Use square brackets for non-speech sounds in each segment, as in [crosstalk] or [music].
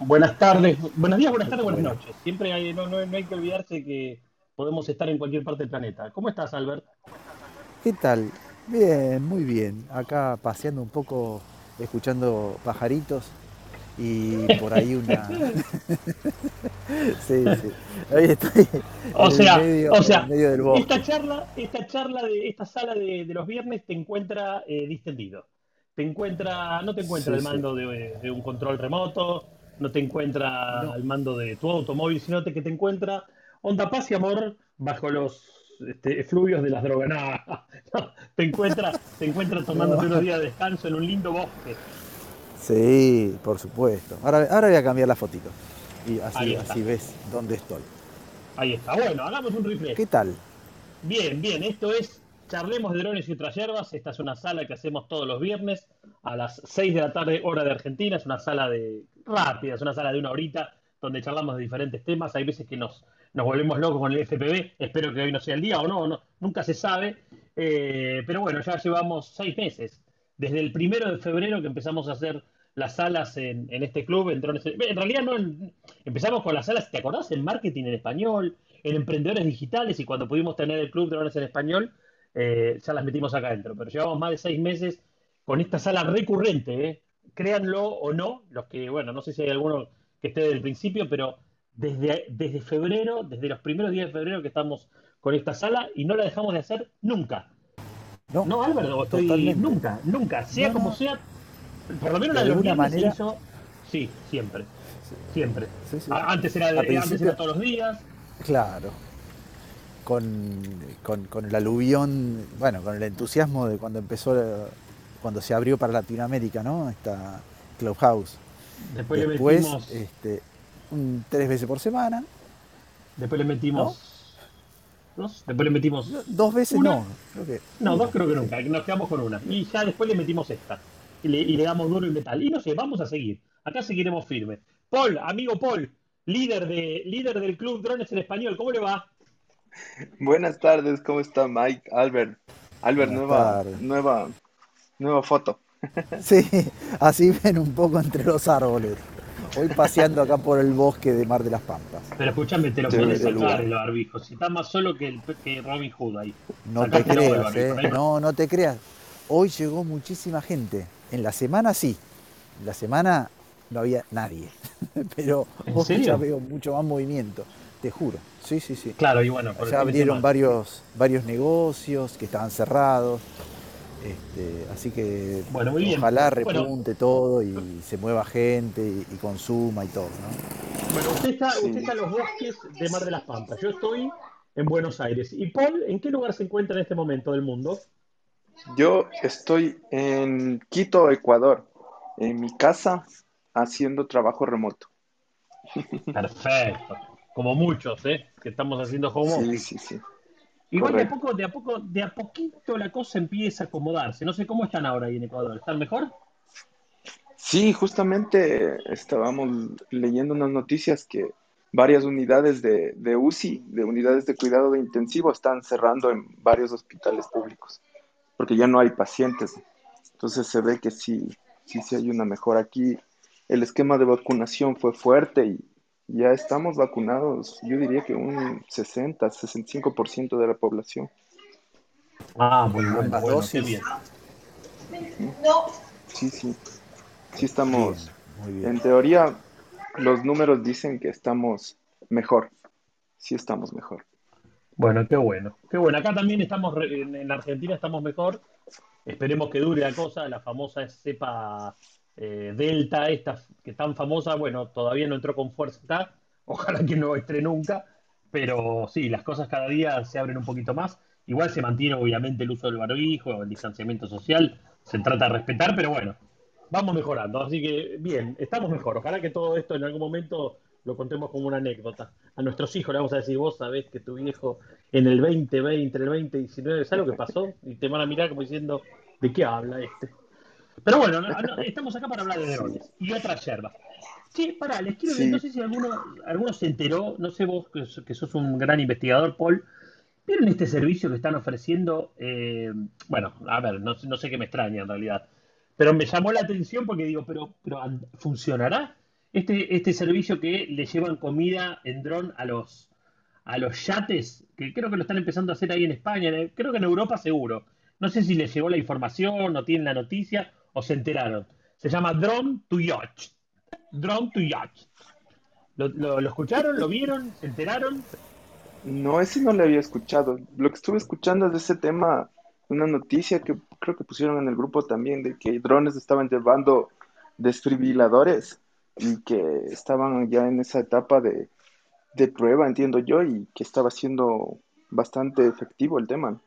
Buenas tardes, buenos días, buenas tardes, buenas noches. Siempre hay, no, no, hay que olvidarse que podemos estar en cualquier parte del planeta. ¿Cómo estás, Albert? ¿Qué tal? Bien, muy bien. Acá paseando un poco, escuchando pajaritos y por ahí una. [laughs] [laughs] sí, sí. Ahí estoy. O sea, o sea esta charla, esta charla de esta sala de, los viernes te encuentra eh, distendido. Te encuentra, no te encuentra el mando de, un control remoto, no te encuentra el mando de tu automóvil, sino que te encuentra onda paz y amor bajo los este, fluvios de las drogas. [laughs] No, te encuentra, te encuentra tomándote unos días de descanso en un lindo bosque. Sí, por supuesto. Ahora, ahora voy a cambiar la fotito. Y así, así ves dónde estoy. Ahí está. Bueno, hagamos un replay. ¿Qué tal? Bien, bien. Esto es Charlemos de Drones y otras hierbas. Esta es una sala que hacemos todos los viernes a las 6 de la tarde, hora de Argentina. Es una sala de rápida, es una sala de una horita donde charlamos de diferentes temas. Hay veces que nos, nos volvemos locos con el FPV. Espero que hoy no sea el día o no, no nunca se sabe. Eh, pero bueno, ya llevamos seis meses. Desde el primero de febrero que empezamos a hacer las salas en, este club. En, en realidad no empezamos con las salas, ¿te acordás? En marketing en español, en emprendedores digitales y cuando pudimos tener el club de drones en español, eh, ya las metimos acá adentro. Pero llevamos más de seis meses con esta sala recurrente, ¿eh? créanlo o no, los que, bueno, no sé si hay alguno que esté desde el principio, pero desde, desde febrero, desde los primeros días de febrero que estamos con esta sala y no la dejamos de hacer nunca. No, no Álvaro, estoy nunca, nunca, sea como sea, por lo menos la de alguna manera. sí, siempre. Siempre. Antes, era, de, todos los días. Claro. Con, con, el aluvión, bueno, con el entusiasmo de cuando empezó, cuando se abrió para Latinoamérica, ¿no? Esta Clubhouse. Después, le metimos. Este, tres veces por semana. Después le metimos. ¿Dos? Después le metimos. Dos veces no. no, dos creo que nunca. Nos quedamos con una. Y ya después le metimos esta y le, damos duro y metal. Y no sé, vamos a seguir. Acá seguiremos firmes. Paul, amigo Paul, líder, de, líder del Club Drones en Español, ¿cómo le va? Buenas tardes, ¿cómo está Mike? Albert. Albert, nueva, nueva, nueva foto. [laughs] Sí, así ven un poco entre los árboles. Hoy paseando acá por el bosque de Mar de las Pampas. Pero escúchame, te lo puedes salvar el barbijo. Si está más solo que, el, que Robin Hood ahí. No te creas, eh. No, no te creas. Hoy llegó muchísima gente. En la semana sí, en la semana no había nadie, [laughs] pero hoy ya veo mucho más movimiento, te juro. Sí, sí, sí. Claro, y bueno, ya abrieron varios, varios negocios que estaban cerrados. Este, así que bueno, ojalá repunte todo y se mueva gente y, consuma y todo. ¿no? Bueno, usted está, usted está en los bosques de Mar de las Pampas. Yo estoy en Buenos Aires. ¿Y Paul, en qué lugar se encuentra en este momento del mundo? Yo estoy en Quito, Ecuador, en mi casa, haciendo trabajo remoto. Perfecto. Como muchos, ¿eh? Que estamos haciendo home office. Sí, sí, sí. Igual de a poco, de a poco, de a poquito la cosa empieza a acomodarse. No sé cómo están ahora ahí en Ecuador. ¿Están mejor? Sí, justamente estábamos leyendo unas noticias que varias unidades de, de UCI, de unidades de cuidado de intensivo, están cerrando en varios hospitales públicos porque ya no hay pacientes. Entonces se ve que sí, sí, sí hay una mejora aquí. El esquema de vacunación fue fuerte y ya estamos vacunados, yo diría que un 60, 65% de la población. Ah, muy bueno, bueno bien. Sí, sí. Sí estamos. En teoría, los números dicen que estamos mejor. Sí estamos mejor. Bueno, qué bueno. Qué bueno. Acá también estamos, en Argentina estamos mejor. Esperemos que dure la cosa. La famosa cepa eh, Delta, esta que es tan famosa, bueno, todavía no entró con fuerza. Ojalá que no entre nunca. Pero sí, las cosas cada día se abren un poquito más. Igual se mantiene obviamente el uso del barbijo, el distanciamiento social. Se trata de respetar, pero bueno, vamos mejorando. Así que bien, estamos mejor. Ojalá que todo esto en algún momento lo contemos como una anécdota. A nuestros hijos le vamos a decir, vos sabés que tu viejo en el 2020, en el 2019, ¿sabes lo que pasó? Y te van a mirar como diciendo, ¿de qué habla este? Pero bueno, estamos acá para hablar de drones y otras yerbas. Sí, pará, les quiero decir, no sé si alguno, alguno se enteró, no sé vos que, sos un gran investigador, Paul, ¿vieron este servicio que están ofreciendo? Eh, bueno, a ver, no, no sé qué me extraña en realidad, pero me llamó la atención porque digo, pero, pero ¿funcionará? este, este servicio que le llevan comida en dron a los, a los yates, que creo que lo están empezando a hacer ahí en España, creo que en Europa seguro. No sé si les llegó la información, o tienen la noticia, o se enteraron. Se llama Drone to Yacht. Drone to Yacht. ¿Lo, escucharon? ¿Lo vieron? ¿Se enteraron? No, ese no lo había escuchado. Lo que estuve escuchando es de ese tema, una noticia que creo que pusieron en el grupo también, de que drones estaban llevando desfibriladores y que estaban ya en esa etapa de, de prueba, entiendo yo, y que estaba siendo bastante efectivo el tema.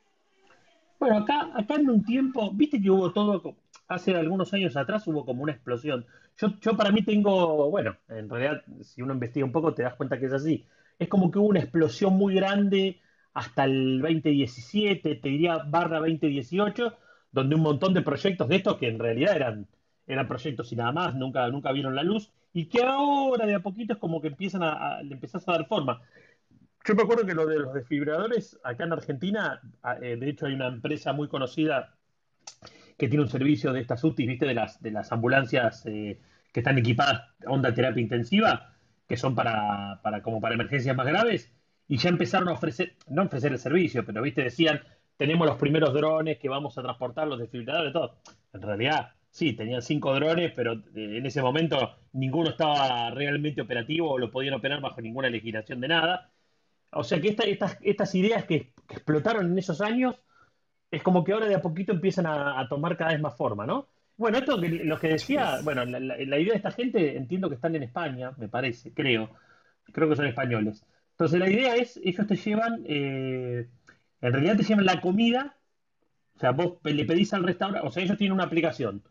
Bueno, acá, acá en un tiempo, viste que hubo todo, hace algunos años atrás hubo como una explosión. Yo, yo para mí tengo, bueno, en realidad si uno investiga un poco te das cuenta que es así. Es como que hubo una explosión muy grande hasta el 2017, te diría barra 2018, donde un montón de proyectos de estos que en realidad eran, eran proyectos y nada más, nunca, nunca vieron la luz, y que ahora de a poquito es como que empiezan a, le empezás a dar forma. Yo me acuerdo que lo de los desfibradores, acá en Argentina, eh, de hecho hay una empresa muy conocida que tiene un servicio de estas UTIs, ¿viste? De las, de las ambulancias eh, que están equipadas onda terapia intensiva, que son para, para, como para emergencias más graves, y ya empezaron a ofrecer, no ofrecer el servicio, pero, ¿viste? Decían, tenemos los primeros drones que vamos a transportar, los desfibradores, todo. En realidad, sí, tenían cinco drones, pero eh, en ese momento ninguno estaba realmente operativo o lo podían operar bajo ninguna legislación de nada. O sea que estas, estas ideas que, explotaron en esos años, es como que ahora de a poquito empiezan a, tomar cada vez más forma, ¿no? Bueno, esto que lo que decía, bueno, la, idea de esta gente entiendo que están en España, me parece, creo, creo que son españoles. Entonces la idea es, ellos te llevan, eh, en realidad te llevan la comida, o sea, vos le pedís al restaurante, o sea, ellos tienen una aplicación,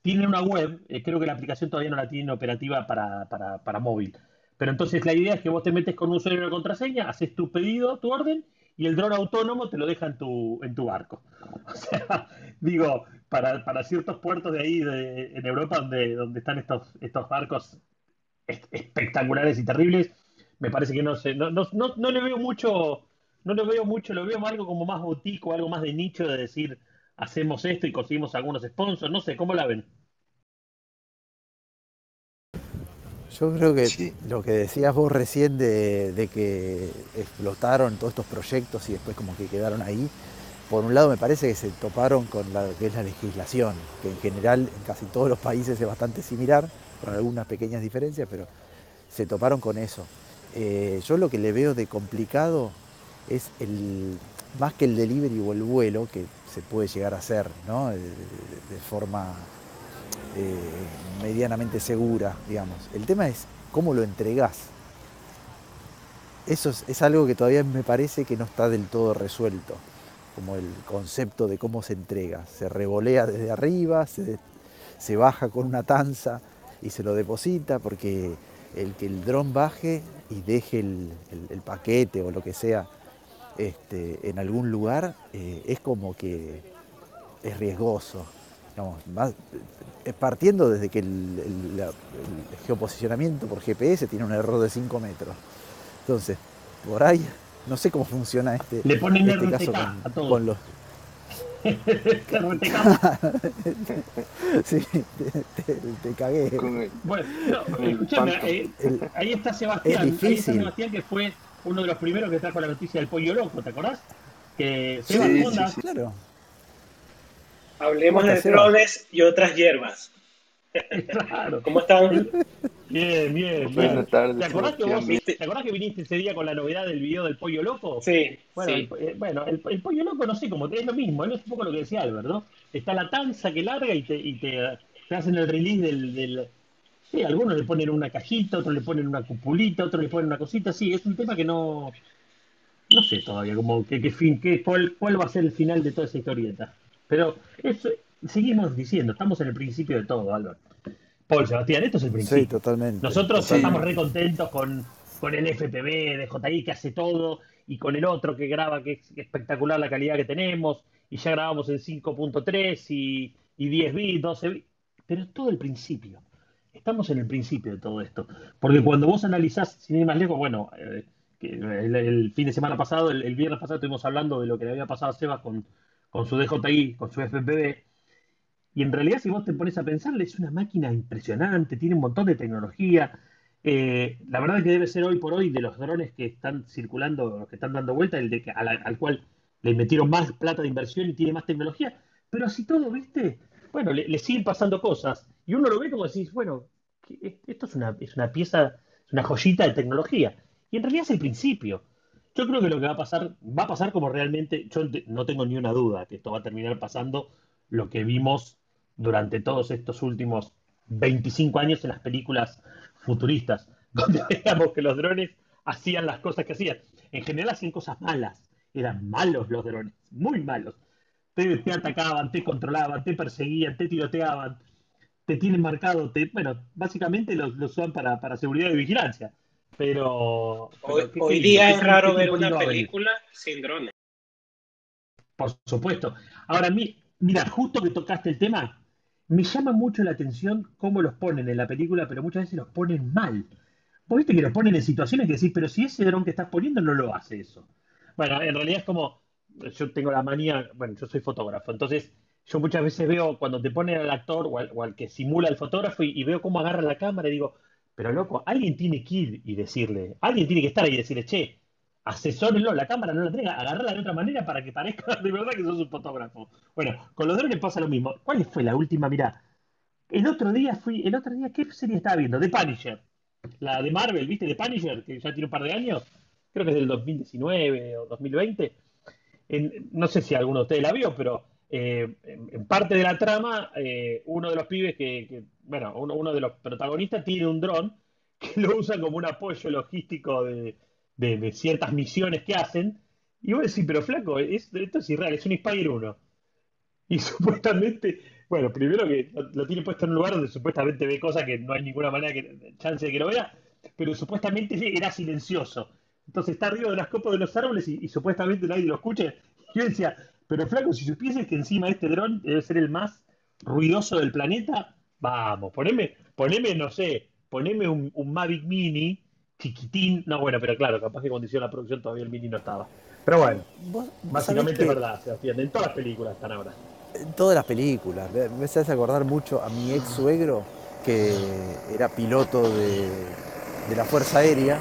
tienen una web, eh, creo que la aplicación todavía no la tienen operativa para, para, para móvil. Pero entonces la idea es que vos te metes con un usuario y una contraseña, haces tu pedido, tu orden, y el dron autónomo te lo deja en tu, en tu barco. [laughs] O sea, digo, para, para ciertos puertos de ahí de, en Europa donde, donde están estos, estos barcos espectaculares y terribles, me parece que no sé, no, no, no, no le veo mucho, no le veo mucho, lo veo algo como más botico, algo más de nicho de decir, hacemos esto y conseguimos algunos sponsors, no sé, ¿cómo la ven? Yo creo que lo que decías vos recién de, que explotaron todos estos proyectos y después como que quedaron ahí, por un lado me parece que se toparon con la que es la legislación, que en general en casi todos los países es bastante similar, con algunas pequeñas diferencias, pero se toparon con eso. Eh, yo lo que le veo de complicado es el, más que el delivery o el vuelo, que se puede llegar a hacer ¿no? de, forma eh, medianamente segura, digamos. El tema es cómo lo entregás. Eso es, algo que todavía me parece que no está del todo resuelto, como el concepto de cómo se entrega. Se revolea desde arriba, se, baja con una tanza y se lo deposita, porque el que el dron baje y deje el, paquete o lo que sea este, en algún lugar eh, es como que es riesgoso. Eh, partiendo desde que el, geoposicionamiento por GPS tiene un error de 5 metros. Entonces, por ahí, no sé cómo funciona este, Le ponen este caso con, a todos. con los. [laughs] [laughs] sí, te, cagué. Bueno, escúchame, eh, ahí está Sebastián. Ahí está Sebastián que fue uno de los primeros que trajo la noticia del pollo loco, ¿te acordás? Que Sebastián, sí, claro. Hablemos de drones y otras hierbas. Claro. ¿Cómo están? Bien, bien. Buenas tardes. ¿Te acordás, que vos, ¿Te acordás que viniste ese día con la novedad del video del pollo loco? Sí. Bueno, sí. El, eh, bueno el, pollo loco no sé cómo, es lo mismo, es un poco lo que decía Albert, ¿no? Está la tanza que larga y te, y te, hacen el release del, del, Sí, algunos le ponen una cajita, otros le ponen una cupulita, otros le ponen una cosita, sí, es un tema que no. No sé todavía, como que, fin, que, cuál, cuál va a ser el final de toda esa historieta. Pero eso, seguimos diciendo, estamos en el principio de todo, Álvaro. Paul Sebastián, esto es el principio. Sí, totalmente. Nosotros estamos re contentos con, con el FPV de JI que hace todo y con el otro que graba, que es espectacular la calidad que tenemos, y ya grabamos en 5.3 y, 10 bits, 12 bits, pero es todo el principio. Estamos en el principio de todo esto. Porque cuando vos analizás, sin ir más lejos, bueno, eh, el, fin de semana pasado, el, el, viernes pasado, estuvimos hablando de lo que le había pasado a Sebas con, con su DJI, con su FPV. Y en realidad, si vos te pones a pensarle, es una máquina impresionante, tiene un montón de tecnología. eh, la verdad que debe ser hoy por hoy de los drones que están circulando, los que están dando vuelta, el de que, al, cual le metieron más plata de inversión y tiene más tecnología. Pero así todo, ¿viste? Bueno, le, siguen pasando cosas. Y uno lo ve como decís, bueno, esto es una, es una pieza, es una joyita de tecnología. Y en realidad es el principio. Yo creo que lo que va a pasar, va a pasar como realmente, yo no tengo ni una duda que esto va a terminar pasando lo que vimos durante todos estos últimos 25 años en las películas futuristas, [laughs] donde veíamos que los drones hacían las cosas que hacían. En general hacían cosas malas, eran malos los drones, muy malos. Te, atacaban, te controlaban, te perseguían, te tiroteaban, te tienen marcado, te, bueno, básicamente los, los usan para, para seguridad y vigilancia. Pero. Hoy, día es raro ver una película sin drones. Por supuesto. Ahora, mira, justo que tocaste el tema, me llama mucho la atención cómo los ponen en la película, pero muchas veces los ponen mal. Vos viste que los ponen en situaciones que decís, pero si ese dron que estás poniendo no lo hace eso. Bueno, en realidad es como. Yo tengo la manía, bueno, yo soy fotógrafo, entonces yo muchas veces veo cuando te ponen al actor o al, que simula el fotógrafo y, veo cómo agarra la cámara y digo, pero loco, alguien tiene que ir y decirle, alguien tiene que estar ahí y decirle, che, asesórenlo, la cámara no la tenga, agarrarla de otra manera para que parezca [laughs] de verdad que sos un fotógrafo. Bueno, con los drones pasa lo mismo. ¿Cuál fue la última? Mirá, el otro día fui, el otro día, ¿qué serie estaba viendo? The Punisher. La de Marvel, ¿viste? The Punisher, que ya tiene un par de años. Creo que es del 2019 o 2020. no sé si alguno de ustedes la vio, pero eh, en, parte de la trama, eh, uno de los pibes que, bueno, uno, de los protagonistas tiene un dron [laughs] que lo usa como un apoyo logístico de, ciertas misiones que hacen. Y vos decís, pero flaco, esto es irreal, es un Inspire 1. Y [laughs] supuestamente, bueno, primero que lo, tiene puesto en un lugar donde supuestamente ve cosas que no hay ninguna manera que chance de que lo vea, pero supuestamente era silencioso. Entonces está arriba de las copas de los árboles y, y supuestamente nadie lo escucha. [laughs] Y yo decía, pero flaco, si supieses que encima este dron debe ser el más ruidoso del planeta, vamos, poneme, poneme, no sé, poneme un, Mavic Mini chiquitín. No, bueno, pero claro, capaz que cuando hicieron la producción todavía el Mini no estaba. Pero bueno, básicamente es verdad, Sebastián, en todas las películas están ahora. En todas las películas. Me hace acordar mucho a mi ex suegro, que era piloto de, de la Fuerza Aérea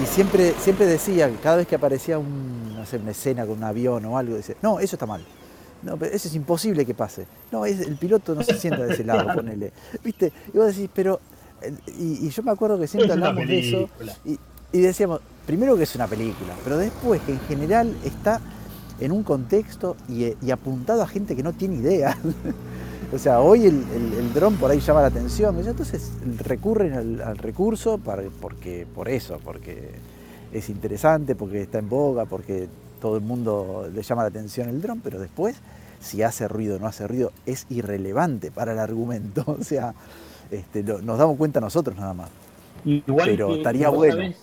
y siempre, siempre decía, cada vez que aparecía un, una escena con un avión o algo, dice, no, eso está mal. No, pero eso es imposible que pase. No, es, el piloto no se sienta de ese lado, [laughs] ponele. ¿Viste? Y vos decís, pero. Y, yo me acuerdo que siempre hablamos de eso. Y, decíamos, primero que es una película, pero después que en general está en un contexto y, apuntado a gente que no tiene idea. [laughs] O sea, hoy el, el, dron por ahí llama la atención. Entonces recurren al, recurso para, porque, por eso, porque es interesante, porque está en boga, porque todo el mundo le llama la atención el dron, pero después, si hace ruido o no hace ruido, es irrelevante para el argumento. [laughs] O sea, este, nos damos cuenta nosotros nada más. Igual pero estaría bueno.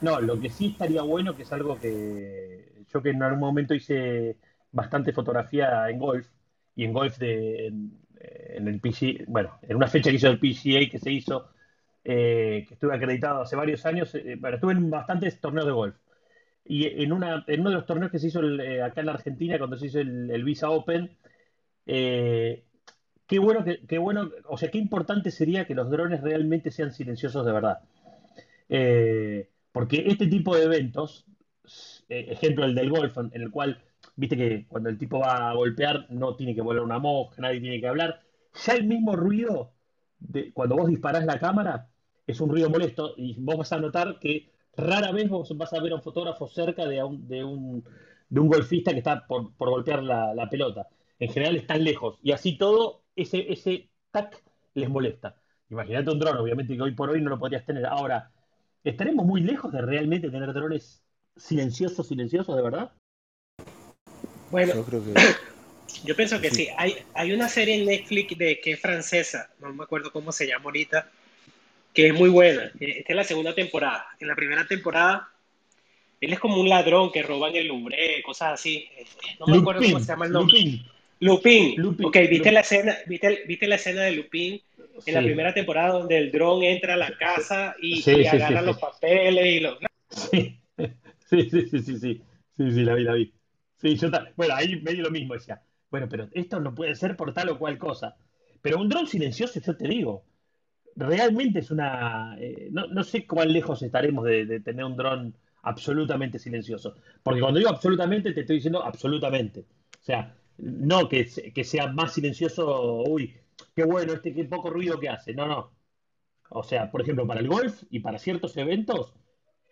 no, lo que sí estaría bueno, que es algo que yo que en algún momento hice bastante fotografía en golf, y en golf de, en, el PGA, bueno, en una fecha que hizo el PGA que se hizo, eh, que estuve acreditado hace varios años, eh, bueno, estuve en bastantes torneos de golf. Y en, uno de los torneos que se hizo eh, acá en la Argentina, cuando se hizo el, Visa Open, qué bueno, qué bueno, o sea, qué importante sería que los drones realmente sean silenciosos de verdad. porque este tipo de eventos, ejemplo el del golf, en el cual viste que cuando el tipo va a golpear no tiene que volar una mosca, nadie tiene que hablar. Ya el mismo ruido de cuando vos disparás la cámara es un ruido molesto y vos vas a notar que rara vez vos vas a ver a un fotógrafo cerca de un, de un, de un golfista que está por, golpear la, pelota. En general están lejos y así todo ese, ese tac les molesta. Imagínate un dron, obviamente que hoy por hoy no lo podrías tener. Ahora, ¿estaremos muy lejos de realmente tener drones silenciosos, silenciosos de verdad? Bueno, yo, creo que... [coughs] yo pienso que sí. Hay, hay una serie en Netflix de que es francesa, no me acuerdo cómo se llama ahorita, que es muy buena. Esta es la segunda temporada. En la primera temporada, él es como un ladrón que roba en el Louvre, cosas así. No me acuerdo cómo se llama el nombre. Lupin. Lupin. Ok, ¿viste, La escena, viste, ¿viste la escena de Lupin en la primera temporada donde el dron entra a la casa y, agarra los papeles y los... [laughs] Sí. sí, sí, sí, sí, sí, sí, la vi, la vi. Sí, yo bueno, ahí medio lo mismo decía. Bueno, pero esto no puede ser por tal o cual cosa. Pero un dron silencioso, yo te digo, realmente es una... Eh, no, sé cuán lejos estaremos de, tener un dron absolutamente silencioso. Porque cuando digo absolutamente, te estoy diciendo absolutamente. O sea, no que, que sea más silencioso, uy, qué bueno, este qué poco ruido que hace. No, no. O sea, por ejemplo, para el golf y para ciertos eventos,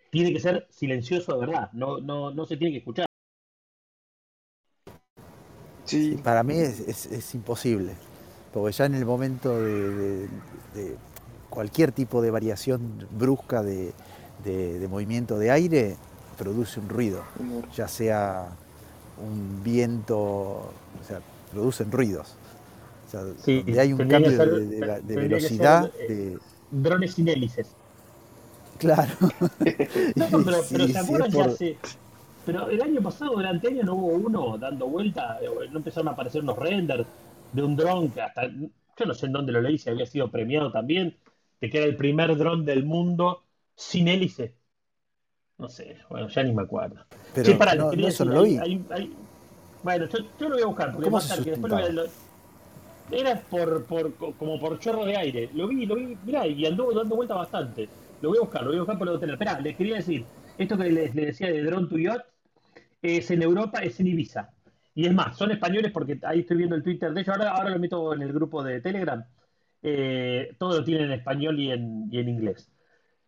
tiene que ser silencioso de verdad. No, no, no se tiene que escuchar. Sí. Para mí es, imposible. Porque ya en el momento de cualquier tipo de variación brusca de, movimiento de aire produce un ruido, ya sea un viento, o sea, producen ruidos. O sea, donde hay un cambio de, velocidad. Eh, drones sin hélices. Claro. [laughs] pero, [laughs] pero el año pasado, durante año, no hubo uno dando vuelta, eh, no empezaron a aparecer unos renders de un dron que hasta, yo no sé en dónde lo leí, si había sido premiado también, que era el primer dron del mundo sin hélice. No sé, bueno, ya ni me acuerdo. Pero sí, para, no, eso no lo vi. bueno, yo, lo voy a buscar, porque ¿Cómo se que después lo, Era por, por, como por chorro de aire. Lo vi, lo vi, mirá, y anduvo dando vuelta bastante. Lo voy a buscar, lo voy a buscar por lo tener. Esperá, les quería decir, esto que les, decía de Drone to Yacht, es en Europa, es en Ibiza. Y es más, son españoles porque ahí estoy viendo el Twitter de ellos. Ahora, ahora lo meto en el grupo de Telegram eh, todo lo tienen en español y en, inglés.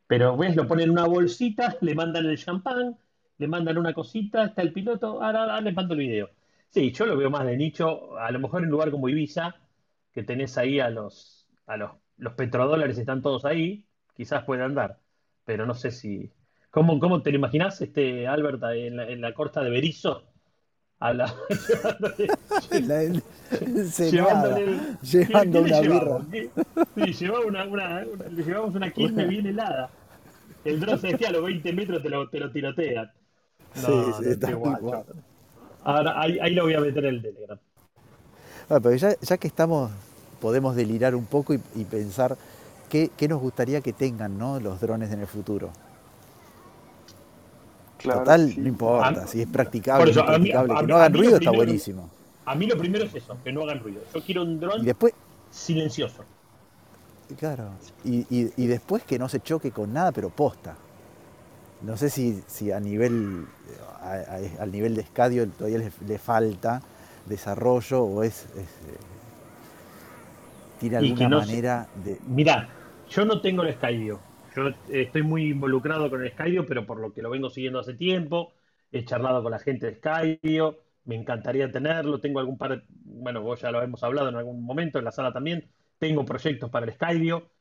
Pero ves, lo ponen en una bolsita, le mandan el champán, le mandan una cosita, está el piloto, ahora, les mando el video. Sí, yo lo veo más de nicho, a lo mejor en un lugar como Ibiza, que tenés ahí a los, a los, los petrodólares están todos ahí, quizás puede andar, pero no sé si... ¿Cómo, cómo te lo imaginas, este, Albert, en la, en la costa de Berizo? A la, [laughs] llevándole, llevando una birra. Sí, llevaba una, una, le llevamos una quinta bien helada. El dron se decía a los 20 metros te lo, te lo tirotean. sí, sí, está igual. Ahora ahí, ahí, lo voy a meter en el Telegram. Bueno, pero ya, ya que estamos, podemos delirar un poco y, y pensar qué, qué, nos gustaría que tengan ¿no? los drones en el futuro. Total, no importa, si es practicable, que no hagan ruido está buenísimo. A mí lo primero es eso, que no hagan ruido. Yo quiero un dron silencioso. Claro, y, después que no se choque con nada, pero posta. No sé si, si a nivel al nivel de escadio todavía le, falta desarrollo o es, eh, tiene alguna manera de. Mirá, yo no tengo el escadio yo estoy muy involucrado con el Skydio, pero por lo que lo vengo siguiendo hace tiempo, he charlado con la gente de Skydio, me encantaría tenerlo, tengo algún par, bueno, vos ya lo hemos hablado en algún momento, en la sala también, tengo proyectos para el Skydio.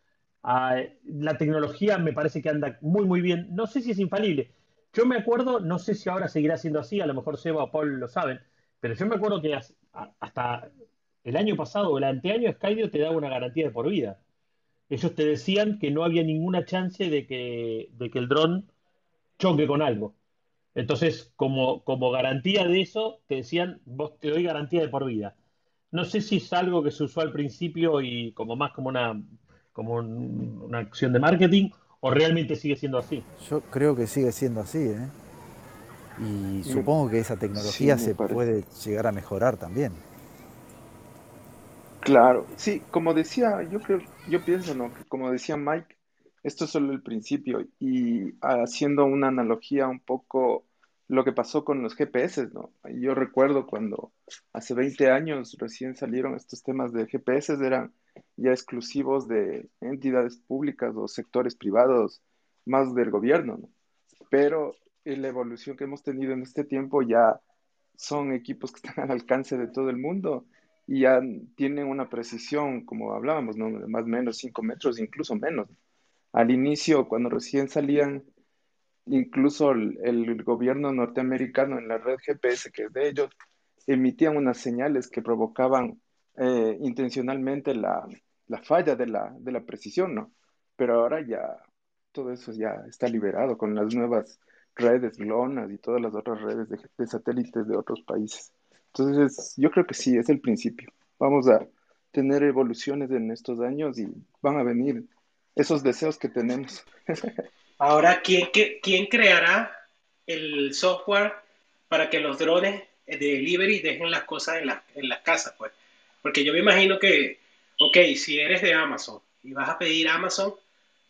Ah, la tecnología me parece que anda muy, muy bien. No sé si es infalible. Yo me acuerdo, no sé si ahora seguirá siendo así, a lo mejor Seba o Paul lo saben, pero yo me acuerdo que hasta el año pasado o el anteaño Skydio te daba una garantía de por vida ellos te decían que no había ninguna chance de que, de que el dron choque con algo. Entonces, como, como garantía de eso, te decían, vos te doy garantía de por vida. No sé si es algo que se usó al principio y como más como una, como una acción de marketing o realmente sigue siendo así. Yo creo que sigue siendo así, ¿eh? Y supongo que esa tecnología se puede llegar a mejorar también. Claro, sí, como decía, yo creo, yo pienso, ¿no? Como decía Mike, esto es solo el principio y haciendo una analogía un poco lo que pasó con los GPS, ¿no? Yo recuerdo cuando hace 20 años recién salieron estos temas de GPS, eran ya exclusivos de entidades públicas o sectores privados, más del gobierno, ¿no? Pero en la evolución que hemos tenido en este tiempo ya son equipos que están al alcance de todo el mundo y ya tienen una precisión, como hablábamos, ¿no? de más o menos 5 metros, incluso menos. Al inicio, cuando recién salían, incluso el, gobierno norteamericano en la red GPS, que es de ellos, emitían unas señales que provocaban eh, intencionalmente la, la, falla de la, de la precisión, ¿no? Pero ahora ya todo eso ya está liberado con las nuevas redes GLONASS y todas las otras redes de satélites de otros países. Entonces, yo creo que sí, es el principio. Vamos a tener evoluciones en estos años y van a venir esos deseos que tenemos. [laughs] Ahora, ¿quién, quién creará el software para que los drones de delivery dejen las cosas en, la, en las casas? Pues? Porque yo me imagino que, ok, si eres de Amazon y vas a pedir Amazon,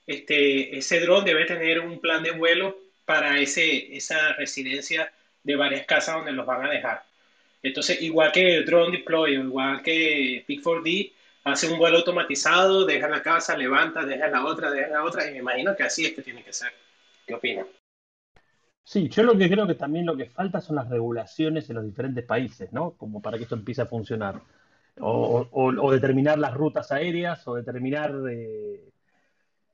este, ese dron debe tener un plan de vuelo para ese, esa residencia de varias casas donde los van a dejar. Entonces, igual que drone deploy, igual que Pick4D, hace un vuelo automatizado, deja la casa, levanta, deja la otra, deja la otra, y me imagino que así es que tiene que ser. ¿Qué opinan? Sí, yo lo que creo que también lo que falta son las regulaciones en los diferentes países, ¿no? Como para que esto empiece a funcionar. O, determinar las rutas aéreas, o determinar, eh,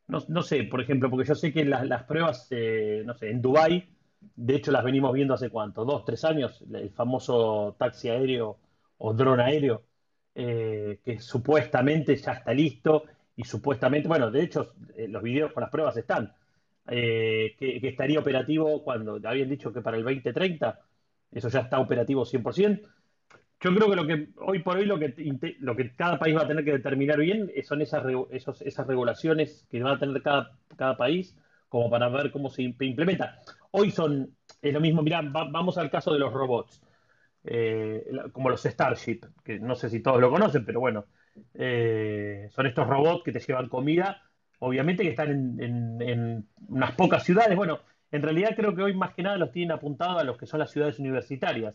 no, sé, por ejemplo, porque yo sé que las, pruebas, eh, no sé, en Dubái, de hecho las venimos viendo hace cuánto, dos, tres años, el famoso taxi aéreo o dron aéreo, eh, que supuestamente ya está listo y supuestamente, bueno, de hecho los videos con las pruebas están eh, que, estaría operativo cuando habían dicho que para el 2030, eso ya está operativo 100%. Yo creo que lo que hoy por hoy lo que, lo que cada país va a tener que determinar bien son esas, esos, esas regulaciones que va a tener cada, cada país como para ver cómo se implementa. Hoy son, es lo mismo, mirá, vamos al caso de los robots, eh, como los Starship, que no sé si todos lo conocen, pero bueno, eh, son estos robots que te llevan comida obviamente que están en, unas pocas ciudades. Bueno, en realidad creo que hoy más que nada los tienen apuntados a los que son las ciudades universitarias.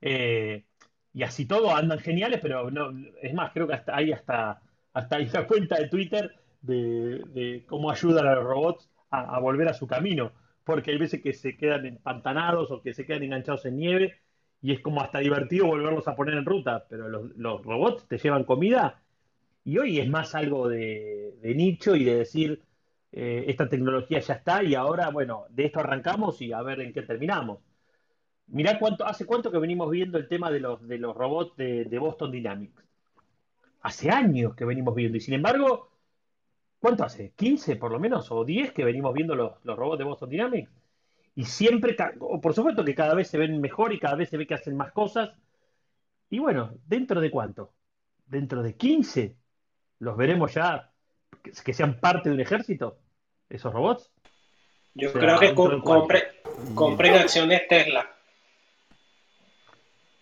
Eh, y así todo andan geniales, pero no, es más, creo que hasta hay hasta, hasta una cuenta de Twitter de, cómo ayudan a los robots a, volver a su camino. Porque hay veces que se quedan empantanados o que se quedan enganchados en nieve y es como hasta divertido volverlos a poner en ruta. Pero los, robots te llevan comida y hoy es más algo de, nicho y de decir, eh, esta tecnología ya está y ahora, bueno, de esto arrancamos y a ver en qué terminamos. Mirá cuánto, hace cuánto que venimos viendo el tema de los, de los robots de, Boston Dynamics. Hace años que venimos viendo y sin embargo, ¿cuánto hace? ¿15 por lo menos? ¿O 10 que venimos viendo los, los robots de Boston Dynamics? Y siempre, por supuesto que cada vez se ven mejor y cada vez se ve que hacen más cosas. Y bueno, ¿dentro de cuánto? ¿Dentro de 15? los veremos ya que, sean parte de un ejército, esos robots. Yo creo que compren acciones Tesla.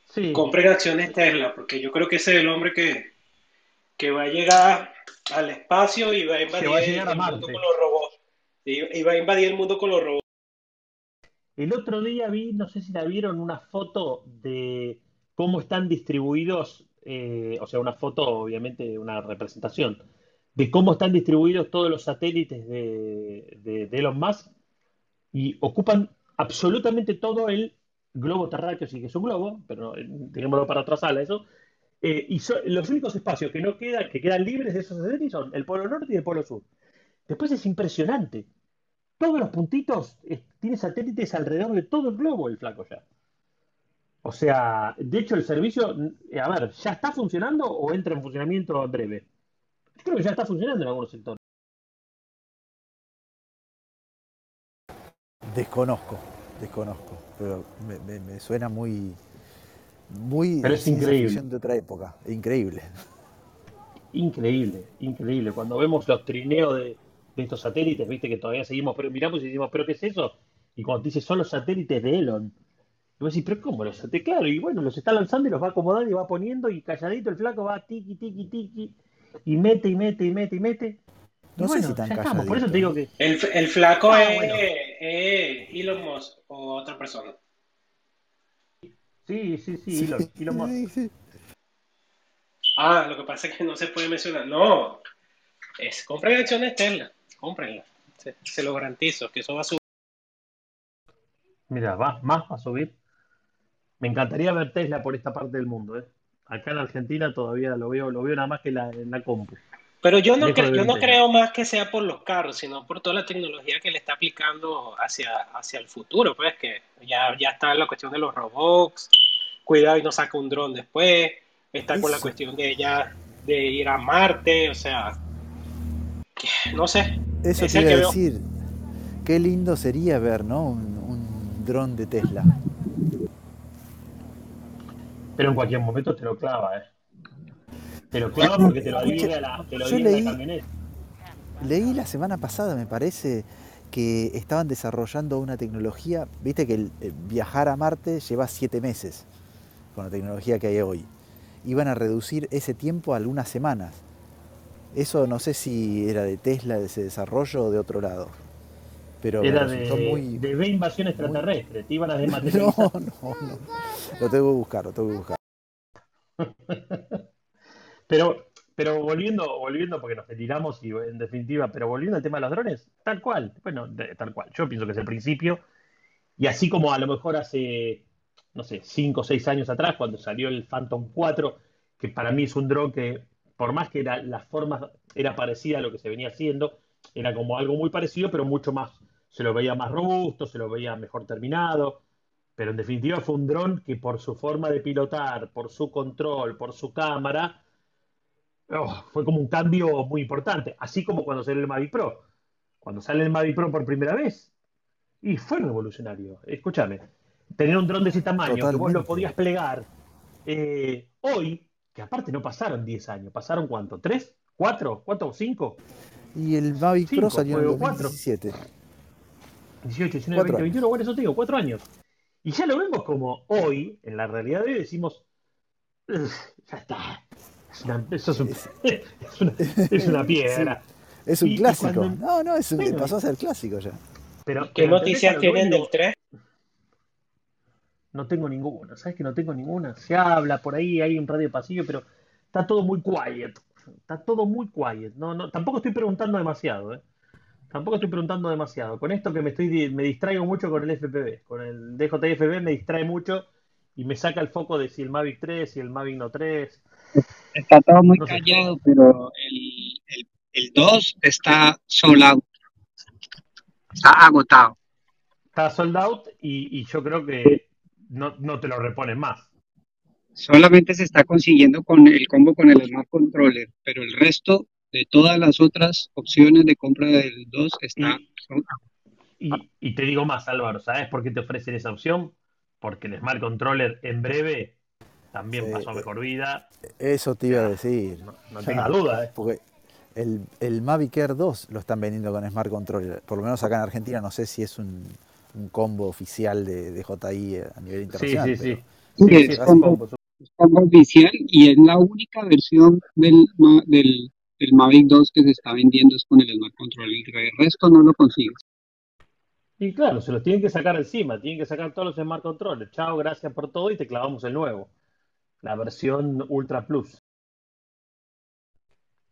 Sí. Compren acciones Tesla, porque yo creo que ese es el hombre que, que va a llegar al espacio y va a invadir el mundo con los robots. Y, va a invadir el mundo con los robots. El otro día vi, no sé si la vieron, una foto de cómo están distribuidos eh, o sea, una foto, obviamente, una representación de cómo están distribuidos todos los satélites de, de, Elon Musk y ocupan absolutamente todo el globo terráqueo, sí que es un globo, pero tengámoslo para otra sala eso. Eh, y los únicos espacios que no quedan, que quedan libres de esos satélites son el polo norte y el polo sur. Después es impresionante. Todos los puntitos eh, tienen satélites alrededor de todo el globo, el flaco ya. O sea, de hecho el servicio, eh, a ver, ¿ya está funcionando o entra en funcionamiento en breve? Yo creo que ya está funcionando en algunos sectores. Desconozco, desconozco, pero me, suena muy, muy pero es increíble. de otra época, increíble. Increíble, increíble. Cuando vemos los trineos de, estos satélites, viste que todavía seguimos, pero miramos y decimos, ¿pero qué es eso? Y cuando te dice, son los satélites de Elon. Y vos decís, pero ¿cómo los satélites? Claro, y bueno, los está lanzando y los va acomodando y va poniendo y calladito el flaco va tiki, tiki, tiki y mete y mete y mete y mete. No sé si tan calladito. por eso te digo que... El, el flaco ah, es, Elon Musk o otra persona. Sí, sí, sí, Elon, Elon Musk. Ah, lo que pasa es que no se puede mencionar. No, es compren acciones Tesla, cómprenla. Se, se, lo garantizo, que eso va a subir. Mira, va, más va a subir. Me encantaría ver Tesla por esta parte del mundo. ¿eh? Acá en Argentina todavía lo veo, lo veo nada más que la, en la compu. Pero yo no, yo no creo más que sea por los carros, sino por toda la tecnología que le está aplicando hacia, hacia el futuro. Pues que ya, ya está la cuestión de los robots, cuidado y no saca un dron después, está con la cuestión de ya de ir a Marte, o sea, no sé. Eso quiere decir, qué lindo sería ver, ¿no? Un, un dron de Tesla. Pero en cualquier momento te lo clava, ¿eh? Te lo clava porque te lo adhiere a la, te lo leí, camioneta. Leí la semana pasada, me parece, que estaban desarrollando una tecnología, viste que el, viajar a Marte lleva siete meses con la tecnología que hay hoy. Iban a reducir ese tiempo a algunas semanas. Eso no sé si era de Tesla de ese desarrollo o de otro lado. Pero era de, muy, de invasión extraterrestre, te iban a [laughs] desmaterializar. No, no, no. Lo tengo que buscar, lo tengo que buscar. [laughs] pero, pero volviendo, volviendo, porque nos retiramos y en definitiva, pero volviendo al tema de los drones, tal cual, bueno, tal cual. Yo pienso que es el principio. Y así como a lo mejor hace, no sé, 5 o 6 años atrás, cuando salió el Phantom 4, que para mí es un dron que por más que era, la forma era parecida a lo que se venía haciendo, era como algo muy parecido, pero mucho más, se lo veía más robusto, se lo veía mejor terminado, pero en definitiva fue un dron que por su forma de pilotar, por su control, por su cámara, oh, fue como un cambio muy importante, así como cuando salió el Mavic Pro. Cuando sale el Mavic Pro por primera vez, y fue revolucionario, escúchame, tener un dron de ese tamaño, que vos lo podías plegar, eh, hoy que aparte no pasaron 10 años, ¿pasaron cuánto? ¿Tres? ¿Cuatro? ¿Cuánto? ¿Cinco? Y el Mavic Pro salió en 2017. 18, 19, 20, 21, bueno, eso te digo, cuatro años. Y ya lo vemos como hoy, en la realidad de hoy, decimos, ya está. Es una, eso es, un, [laughs] es, una, es una, [laughs] piedra. es un clásico. no, no, es un, pasó a ser clásico ya. Pero, ¿Qué noticias tienen del 3? No tengo ninguna, ¿sabes que no tengo ninguna? Se habla por ahí, hay un radio pasillo, pero está todo muy quiet. Está todo muy quiet. No, no, tampoco estoy preguntando demasiado, ¿eh? Tampoco estoy preguntando demasiado. Con esto que me estoy me distraigo mucho con el FPV. Con el DJFB me distrae mucho y me saca el foco de si el Mavic 3, y el Mavic no 3. Está todo muy callado, pero el, el 2 está sold out. Está agotado. Está sold out y, y yo creo que no, no te lo repones más. Solamente se está consiguiendo con el combo con el Smart Controller, pero el resto de todas las otras opciones de compra del 2 está... Y, y, te digo más, Álvaro, ¿sabes por qué te ofrecen esa opción? Porque el Smart Controller en breve también pasó a mejor vida. Eso te iba a decir. No, tenga duda, ¿eh? Porque el, el Mavic Air 2 lo están vendiendo con Smart Controller. Por lo menos acá en Argentina no sé si es un, un combo oficial de, de, JI a nivel internacional. Sí, sí, sí. es, combo, oficial y es la única versión del, del, del, Mavic 2 que se está vendiendo es con el Smart Control el resto no lo consigues. Y claro, se los tienen que sacar encima, tienen que sacar todos los Smart Controllers. Chao, gracias por todo y te clavamos el nuevo. La versión Ultra Plus.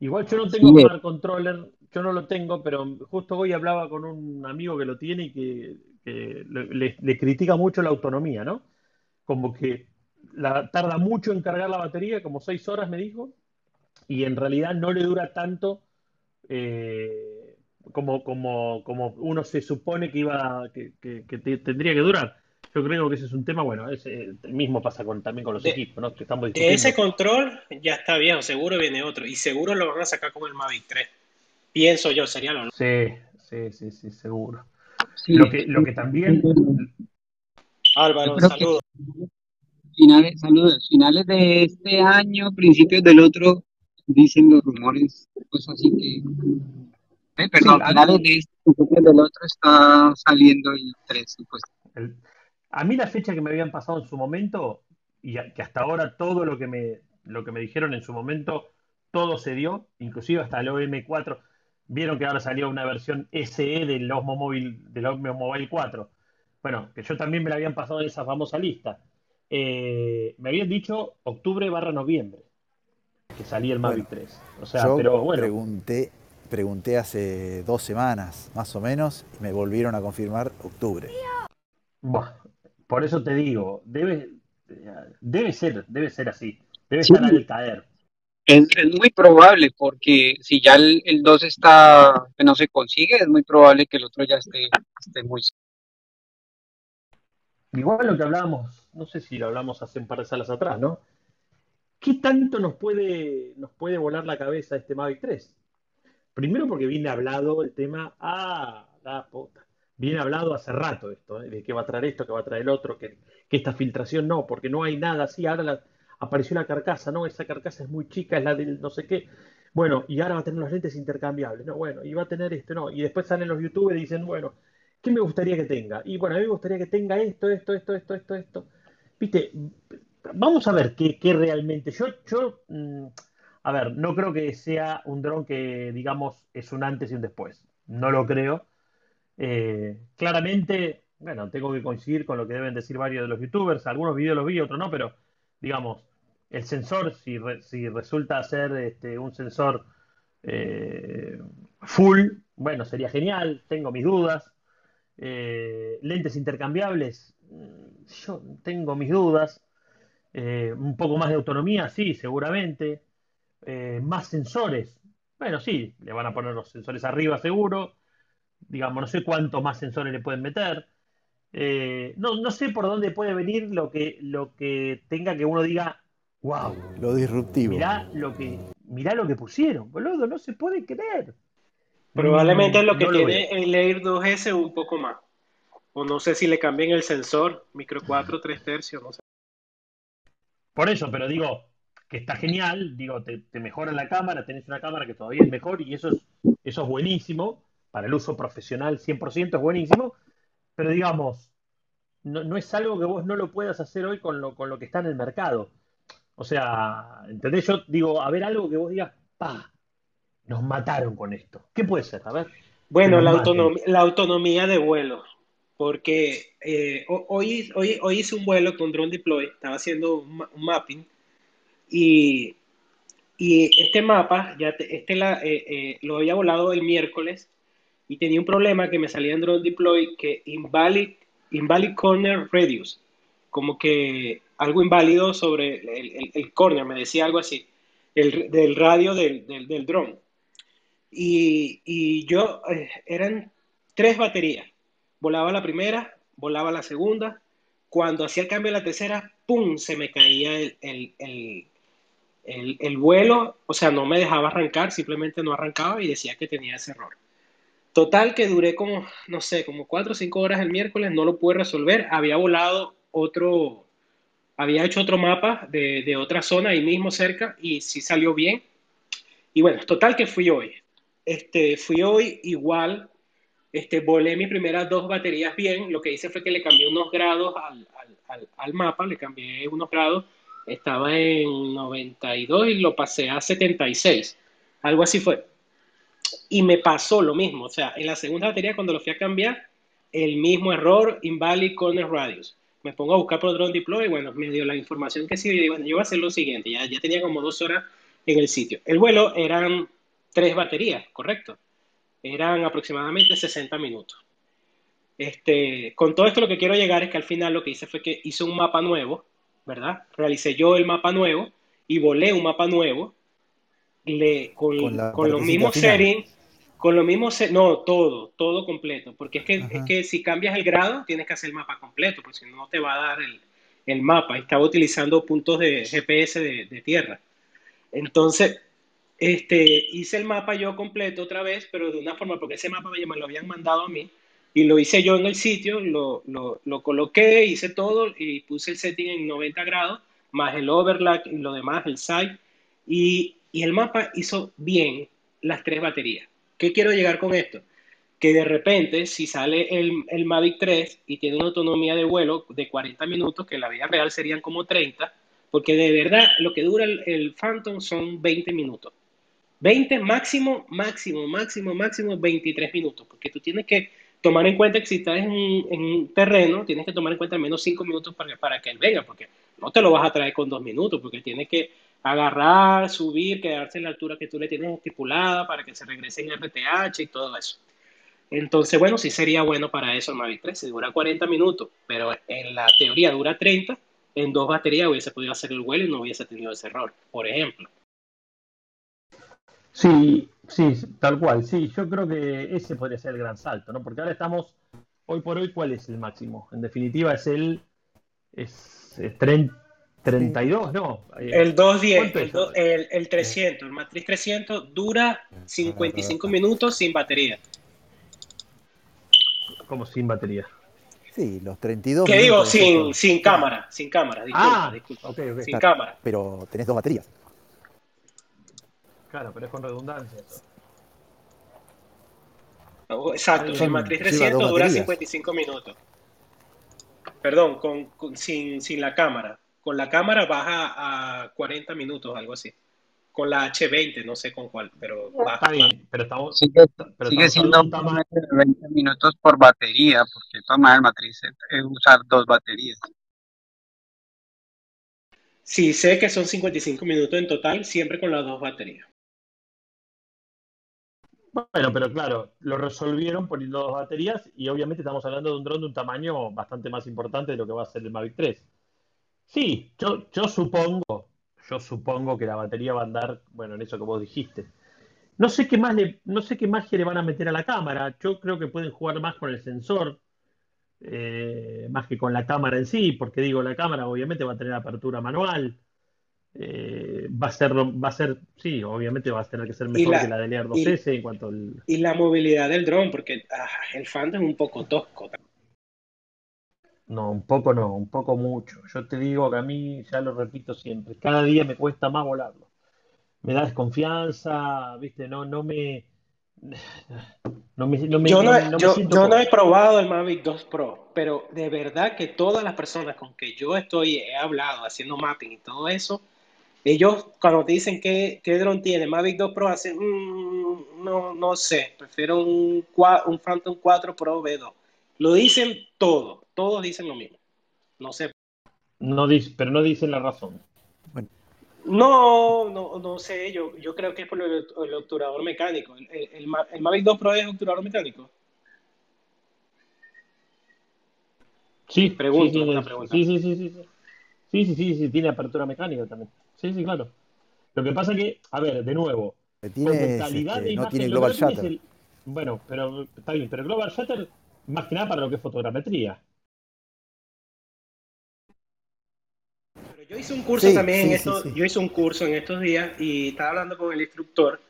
Igual yo no tengo Smart Controller, yo no lo tengo, pero justo hoy hablaba con un amigo que lo tiene y que le, critica mucho la autonomía, ¿no? Como que la, tarda mucho en cargar la batería, como seis horas me dijo, y en realidad no le dura tanto eh, como, como, como uno se supone que iba que, tendría que durar. Yo creo que ese es un tema, bueno, ese, mismo pasa con, también con los equipos, ¿no? Que estamos ese control ya está bien, seguro viene otro, y seguro lo van a sacar con el Mavic 3. Pienso yo, sería lo Sí, sí, sí, sí, seguro lo, que, lo que también... Álvaro, saludos. Finales, saludos. Finales de este año, principios del otro, dicen los rumores, pues así que... Eh, perdón, finales de este, principios del otro está saliendo el 3, pues. a mí la fecha que me habían pasado en su momento, y que hasta ahora todo lo que me, lo que me dijeron en su momento, todo se dio, inclusive hasta el OM4 Vieron que ahora salió una versión SE del Osmo Mobile, del Osmo Mobile 4. Bueno, que yo también me la habían pasado en esa famosa lista. Eh, me habían dicho octubre barra noviembre que salía el Mavic 3. O sea, pero bueno. Pregunté, pregunté hace dos semanas, más o menos, y me volvieron a confirmar octubre. por eso te digo, debe, debe ser, debe ser así. Debe estar al caer. Es, muy probable porque si ya el, 2 está, que no se consigue, es muy probable que el otro ya esté, esté muy... Igual lo que hablábamos, no sé si lo hablamos hace un par de salas atrás, ¿no? ¿Qué tanto nos puede, nos puede volar la cabeza este Mavic 3? Primero porque viene hablado el tema, ah, la puta, viene hablado hace rato esto, ¿eh? de qué va a traer esto, qué va a traer el otro, que, que esta filtración no, porque no hay nada así, ahora la, apareció la carcasa, no, esa carcasa es muy chica, es la del no sé qué. Bueno, y ahora va a tener los lentes intercambiables, no, bueno, y va a tener esto, no. Y después salen los youtubers y dicen, bueno, ¿qué me gustaría que tenga? Y bueno, a mí me gustaría que tenga esto, esto, esto, esto, esto, esto. Viste, vamos a ver qué, realmente. Yo, yo, mm, a ver, no creo que sea un dron que, digamos, es un antes y un después. No lo creo. Eh, claramente, bueno, tengo que coincidir con lo que deben decir varios de los youtubers. Algunos videos los vi, otros no, pero, digamos, el sensor, si, si resulta ser este, un sensor eh, full, bueno, sería genial. Tengo mis dudas. Eh, lentes intercambiables, mm, yo tengo mis dudas. un poco más de autonomía, sí, seguramente. Eh, más sensores. Bueno, sí, le van a poner los sensores arriba seguro. Digamos, no sé cuántos más sensores le pueden meter. Eh, no, no sé por dónde puede venir lo que, lo que tenga que uno diga, wow. Lo disruptivo. Mirá lo que, mirá lo que pusieron, boludo, no se puede creer. Probablemente es lo que tiene el Air 2S un poco más. O no sé si le cambian el sensor, micro 4, 3 tercios, no sé. Por eso, pero digo, que está genial, digo, te, mejora la cámara, tenés una cámara que todavía es mejor y eso es, eso es buenísimo, para el uso profesional 100% es buenísimo, pero digamos, no, es algo que vos no lo puedas hacer hoy con lo, con lo que está en el mercado. O sea, ¿entendés? Yo digo, a ver algo que vos digas, pa, nos mataron con esto. ¿Qué puede ser? A ver. Bueno, la, autonomía, la autonomía de vuelo porque eh, hoy, hoy, hoy hice un vuelo con Drone Deploy, estaba haciendo un mapping y, este mapa, ya este la, eh, eh, lo había volado el miércoles y tenía un problema que me salía en Drone Deploy que invalid, invalid corner radius, como que algo inválido sobre el, el, corner, me decía algo así, el, del radio del, del, drone. Y, yo, eh, eran tres baterías. Volaba la primera, volaba la segunda. Cuando hacía el cambio la tercera, ¡pum! Se me caía el, el, vuelo, o sea, no me dejaba arrancar, simplemente no arrancaba y decía que tenía ese error. Total que duré como, no sé, como cuatro o cinco horas el miércoles, no lo pude resolver. Había volado otro, había hecho otro mapa de, otra zona ahí mismo cerca y sí salió bien. Y bueno, total que fui hoy. Este, fui hoy igual, este, volé mis primeras dos baterías bien. Lo que hice fue que le cambié unos grados al, al, al mapa, le cambié unos grados estaba en 92 y lo pasé a 76, algo así fue. Y me pasó lo mismo, o sea, en la segunda batería cuando lo fui a cambiar, el mismo error, invalid corner radius. Me pongo a buscar por drone deploy, bueno, me dio la información que sí, y bueno, yo voy a hacer lo siguiente, ya, ya tenía como dos horas en el sitio. El vuelo eran tres baterías, correcto. Eran aproximadamente 60 minutos. Este, con todo esto lo que quiero llegar es que al final lo que hice fue que hice un mapa nuevo ¿verdad? Realicé yo el mapa nuevo y volé un mapa nuevo le, con, con, los mismos settings, con los mismos, no, todo, todo completo, porque es que, es que si cambias el grado tienes que hacer el mapa completo, porque si no te va a dar el, el mapa. Estaba utilizando puntos de GPS de, de, tierra. Entonces, este, hice el mapa yo completo otra vez, pero de una forma, porque ese mapa me lo habían mandado a mí, y lo hice yo en el sitio, lo, lo, lo, coloqué, hice todo y puse el setting en 90 grados, más el overlap y lo demás, el site. Y, y el mapa hizo bien las tres baterías. ¿Qué quiero llegar con esto? Que de repente, si sale el, el Mavic 3 y tiene una autonomía de vuelo de 40 minutos, que en la vida real serían como 30, porque de verdad lo que dura el, el Phantom son 20 minutos. 20 máximo, máximo, máximo, máximo 23 minutos, porque tú tienes que tomar en cuenta que si estás en, un terreno, tienes que tomar en cuenta al menos cinco minutos para, para que él venga, porque no te lo vas a traer con dos minutos, porque tienes que agarrar, subir, quedarse en la altura que tú le tienes estipulada para que se regrese en RTH y todo eso. Entonces, bueno, sí sería bueno para eso el Mavic 13, dura 40 minutos, pero en la teoría dura 30, en dos baterías hubiese podido hacer el vuelo y no hubiese tenido ese error, por ejemplo. Sí, sí, tal cual, sí, yo creo que ese podría ser el gran salto, ¿no? Porque ahora estamos, hoy por hoy, ¿cuál es el máximo? En definitiva es el, es, 32, ¿no? El 210, el, el, 300, el Matriz 300 dura 55 minutos sin batería. ¿Cómo sin batería? Sí, los 32. ¿Qué digo? Sin, sin cámara, sin cámara, disculpa, ah, disculpa. Okay, okay. Sin cámara. Pero tenés dos baterías. Claro, pero es con redundancia eso. Oh, exacto, el matriz 300 dura 55 minutos. Perdón, con, sin, sin, la cámara. Con la cámara baja a 40 minutos, algo así. con la H20, no sé con cuál, pero Está bien, pero estamos... Sigue, sigue siendo 20 minutos por batería, porque toma el matriz es usar dos baterías. Sí, sé que son 55 minutos en total, siempre con las dos baterías. Bueno, pero claro, lo resolvieron poniendo dos baterías y obviamente estamos hablando de un dron de un tamaño bastante más importante de lo que va a ser el Mavic 3. Sí, yo, yo supongo, yo supongo que la batería va a andar, bueno, en eso que vos dijiste. No sé qué más le, no sé qué más le van a meter a la cámara. Yo creo que pueden jugar más con el sensor, eh, más que con la cámara en sí, porque digo, la cámara obviamente va a tener apertura manual. Eh, va a ser, va a ser, sí, obviamente va a tener que ser mejor que la del Air 2S en cuanto al... Y la movilidad del dron, porque ah, el Phantom es un poco tosco. No, un poco no, un poco mucho. Yo te digo que a mí, ya lo repito siempre, cada día me cuesta más volarlo. Me da desconfianza, viste, no, no me... No me, no me, yo no, yo, yo no he probado el Mavic 2 Pro, pero de verdad que todas las personas con que yo estoy, he hablado haciendo mapping y todo eso, ellos cuando te dicen qué, qué dron tiene Mavic 2 Pro, hacen, mm, no, no sé, prefiero un, un Phantom 4 Pro V2. Lo dicen todos, todos dicen lo mismo. No sé. No dice, pero no dicen la razón. Bueno. No, no, no sé, yo, yo creo que es por el, obturador mecánico. El, el, el, Mavic 2 Pro es obturador mecánico. Sí, sí, pregunta. Sí, sí, sí, sí, sí. Sí, sí, sí, tiene apertura mecánica también. Sí, sí, claro. Lo que pasa que, a ver, de nuevo, tiene, calidad de imagen, no tiene Global Shutter. bueno, pero está bien, pero Global Shutter más que nada para lo que es fotogrametría. Pero yo hice un curso también en estos, yo hice un curso en estos días y estaba hablando con el instructor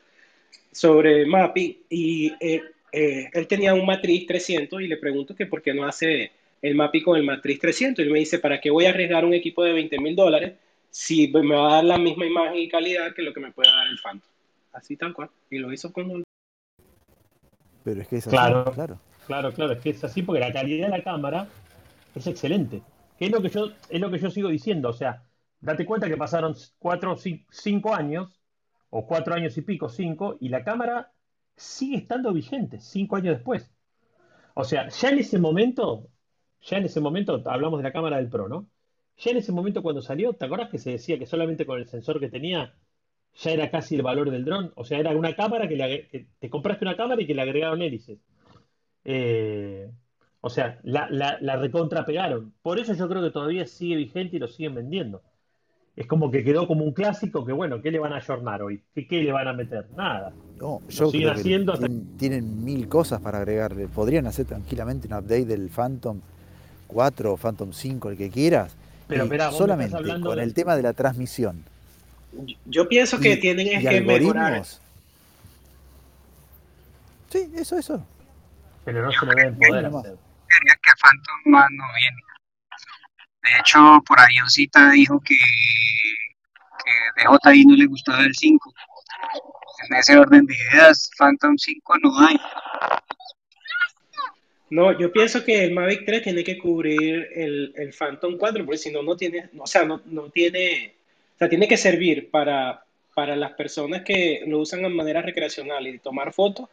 sobre mapping y eh, eh, él tenía un matriz 300 y le pregunto que por qué no hace el mapping con el matriz 300 y él me dice, ¿para qué voy a arriesgar un equipo de 20 mil dólares si me va a dar la misma imagen y calidad que lo que me puede dar el Phantom. Así tal cual. Y lo hizo con Pero es que es así, claro, claro. Claro, claro, es que es así porque la calidad de la cámara es excelente. Que es lo que yo, es lo que yo sigo diciendo. O sea, date cuenta que pasaron cuatro, cinco años, o cuatro años y pico, cinco, y la cámara sigue estando vigente, cinco años después. O sea, ya en ese momento, ya en ese momento, hablamos de la cámara del Pro, ¿no? Ya en ese momento cuando salió, ¿te acuerdas que se decía que solamente con el sensor que tenía ya era casi el valor del dron? O sea, era una cámara que, le, te compraste una cámara y que le agregaron hélices. Eh, o sea, la, la, la recontra pegaron. Por eso yo creo que todavía sigue vigente y lo siguen vendiendo. Es como que quedó como un clásico que, bueno, ¿qué le van a ayornar hoy? ¿Qué, qué le van a meter? Nada. No, yo creo haciendo tienen, mil cosas para agregarle. Podrían hacer tranquilamente un update del Phantom 4 o Phantom 5, el que quieras, pero, solamente con el tema de la transmisión. Yo pienso que tienen que mejorar. Sí, eso, eso. Pero no se lo deben poder hacer. que Phantom más no viene. De hecho, por ahí Osita dijo que, que DJI no le gustaba el 5. En ese orden de ideas, Phantom 5 no hay. No, yo pienso que el Mavic 3 tiene que cubrir el, el Phantom 4, porque si no, no tiene, o sea, no, no tiene, o sea, tiene que servir para, para las personas que lo usan de manera recreacional y tomar fotos,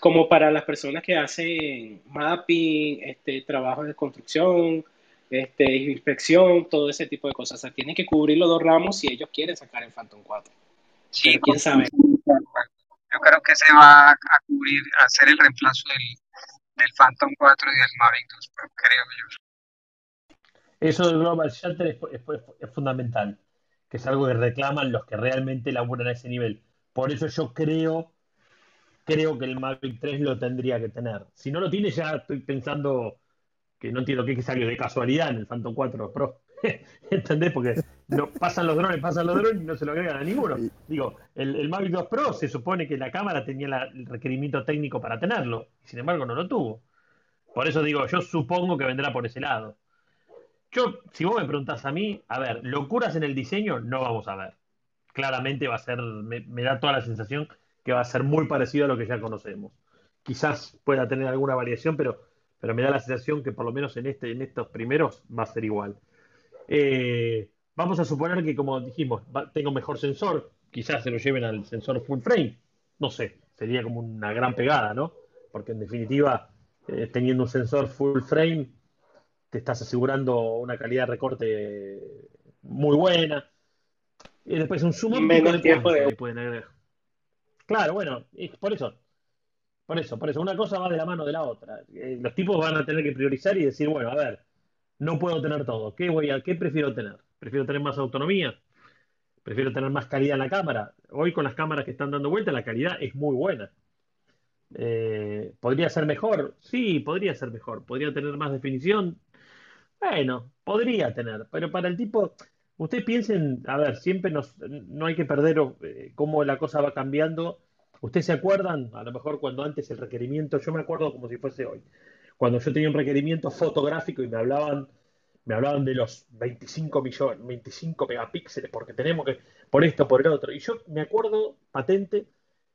como para las personas que hacen mapping, este, trabajo de construcción, este, inspección, todo ese tipo de cosas. O sea, tiene que cubrir los dos ramos si ellos quieren sacar el Phantom 4. Sí, quién sabe. Yo creo que se va a cubrir, a hacer el reemplazo del del Phantom 4 y del Mavic 2 creo yo. Eso del Global Shutter es, fundamental, que es algo que reclaman los que realmente laburan a ese nivel. Por eso yo creo, creo que el Mavic 3 lo tendría que tener. Si no lo tiene, ya estoy pensando que no entiendo qué que salió de casualidad en el Phantom 4 Pro. [laughs] ¿Entendés? Porque no, pasan los drones, pasan los drones y no se lo agregan a ninguno. Digo, el, el Mavic 2 Pro se supone que la cámara tenía el requerimiento técnico para tenerlo, sin embargo no lo tuvo. Por eso digo, yo supongo que vendrá por ese lado. Yo, si vos me preguntás a mí, a ver, locuras en el diseño no vamos a ver. Claramente va a ser, me, da toda la sensación que va a ser muy parecido a lo que ya conocemos. Quizás pueda tener alguna variación, pero, pero me da la sensación que por lo menos en, este, en estos primeros va a ser igual. Eh, vamos a suponer que, como dijimos, tengo mejor sensor, quizás se lo lleven al sensor full frame. No sé, sería como una gran pegada, ¿no? Porque en definitiva, eh, teniendo un sensor full frame, te estás asegurando una calidad de recorte muy buena. Y después un zoom menos tiempo de... Claro, bueno, por eso. Por eso, por eso. Una cosa va de la mano de la otra. Eh, los tipos van a tener que priorizar y decir, bueno, a ver, no puedo tener todo. ¿Qué voy a, qué prefiero tener? ¿Prefiero tener más autonomía? ¿Prefiero tener más calidad en la cámara? Hoy con las cámaras que están dando vuelta, la calidad es muy buena. Eh, ¿Podría ser mejor? Sí, podría ser mejor. ¿Podría tener más definición? Bueno, podría tener, pero para el tipo, ustedes piensen, a ver, siempre nos, no hay que perder eh, cómo la cosa va cambiando. ¿Ustedes se acuerdan? A lo mejor cuando antes el requerimiento, yo me acuerdo como si fuese hoy, cuando yo tenía un requerimiento fotográfico y me hablaban, me hablaban de los 25 millones, 25 megapíxeles, porque tenemos que, por esto, por el otro. Y yo me acuerdo, patente,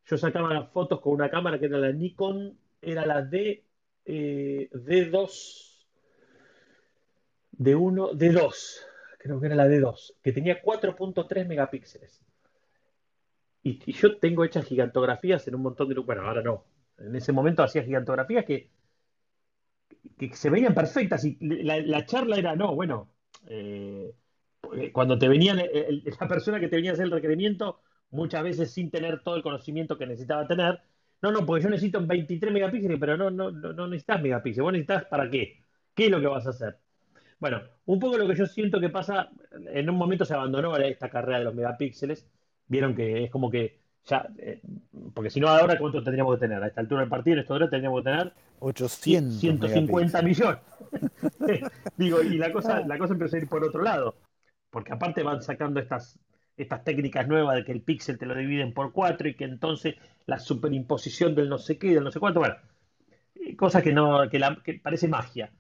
yo sacaba fotos con una cámara que era la Nikon, era la D, eh, D2 de 1, de 2, creo que era la de 2, que tenía 4.3 megapíxeles. Y, yo tengo hechas gigantografías en un montón de... Bueno, ahora no. En ese momento hacía gigantografías que, que se veían perfectas y la, charla era, no, bueno, eh, cuando te venían, [laughs] la persona que te venía a hacer el requerimiento, muchas veces sin tener todo el conocimiento que necesitaba tener, no, no, porque yo necesito 23 megapíxeles, pero no, no, no, no necesitas megapíxeles, vos necesitas para qué, qué es lo que vas a hacer. Bueno, un poco lo que yo siento que pasa, en un momento se abandonó esta carrera de los megapíxeles, vieron que es como que ya, eh, porque si no ahora cuánto tendríamos que tener, a esta altura del partido, en esta hora tendríamos que tener 800 150 millones. [laughs] Digo, y la cosa, la cosa empezó a ir por otro lado, porque aparte van sacando estas, estas técnicas nuevas de que el píxel te lo dividen por cuatro y que entonces la superimposición del no sé qué, del no sé cuánto, bueno, cosas que no, que, la, que parece magia.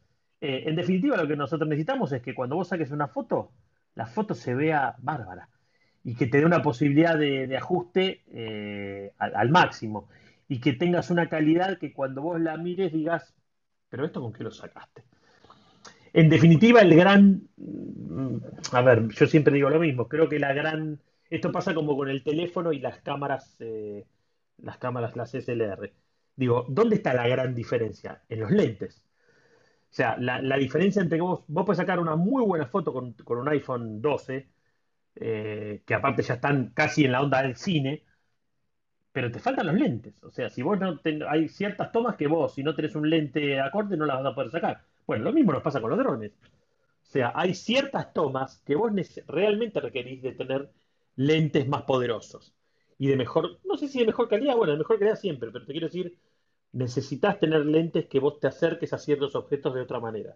Eh, en definitiva, lo que nosotros necesitamos es que cuando vos saques una foto, la foto se vea bárbara y que te dé una posibilidad de, ajuste eh, al, máximo y que tengas una calidad que cuando vos la mires digas, pero esto con qué lo sacaste. En definitiva, el gran, mm, a ver, yo siempre digo lo mismo, creo que la gran, esto pasa como con el teléfono y las cámaras, eh, las cámaras, las SLR. Digo, ¿dónde está la gran diferencia? En los lentes. O sea, la, diferencia entre vos, vos puedes sacar una muy buena foto con, un iPhone 12, eh, que aparte ya están casi en la onda del cine, pero te faltan los lentes. O sea, si vos no hay ciertas tomas que vos, si no tenés un lente acorde, no las vas a poder sacar. Bueno, lo mismo nos pasa con los drones. O sea, hay ciertas tomas que vos realmente requerís de tener lentes más poderosos y de mejor, no sé si de mejor calidad, bueno, de mejor calidad siempre, pero te quiero decir necesitas tener lentes que vos te acerques a ciertos objetos de otra manera.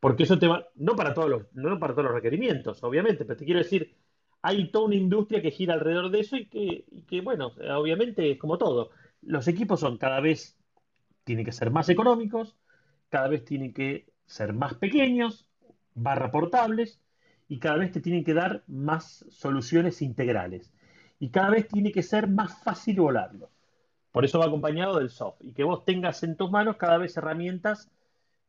Porque eso te va, no para todos los, no para todos los requerimientos, obviamente, pero te quiero decir, hay toda una industria que gira alrededor de eso y que, bueno, obviamente es como todo. Los equipos son cada vez, tienen que ser más económicos, cada vez tienen que ser más pequeños, barra portables, y cada vez te tienen que dar más soluciones integrales. Y cada vez tiene que ser más fácil volarlo. Por eso va acompañado del soft. Y que vos tengas en tus manos cada vez herramientas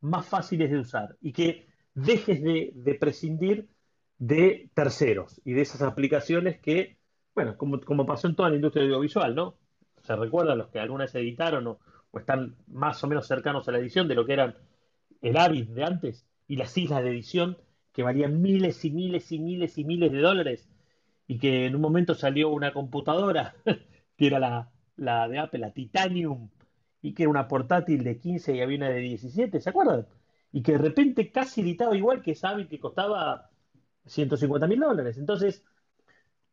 más fáciles de usar. Y que dejes de, prescindir de terceros y de esas aplicaciones que, bueno, como, pasó en toda la industria audiovisual, ¿no? Se recuerdan los que alguna vez editaron o, están más o menos cercanos a la edición de lo que eran el Avid de antes y las islas de edición que valían miles y miles y miles y miles de dólares y que en un momento salió una computadora [laughs] que era la, la de Apple, la Titanium, y que era una portátil de 15 y había una de 17, ¿se acuerdan? Y que de repente casi editaba igual que esa que costaba 150 mil dólares. Entonces,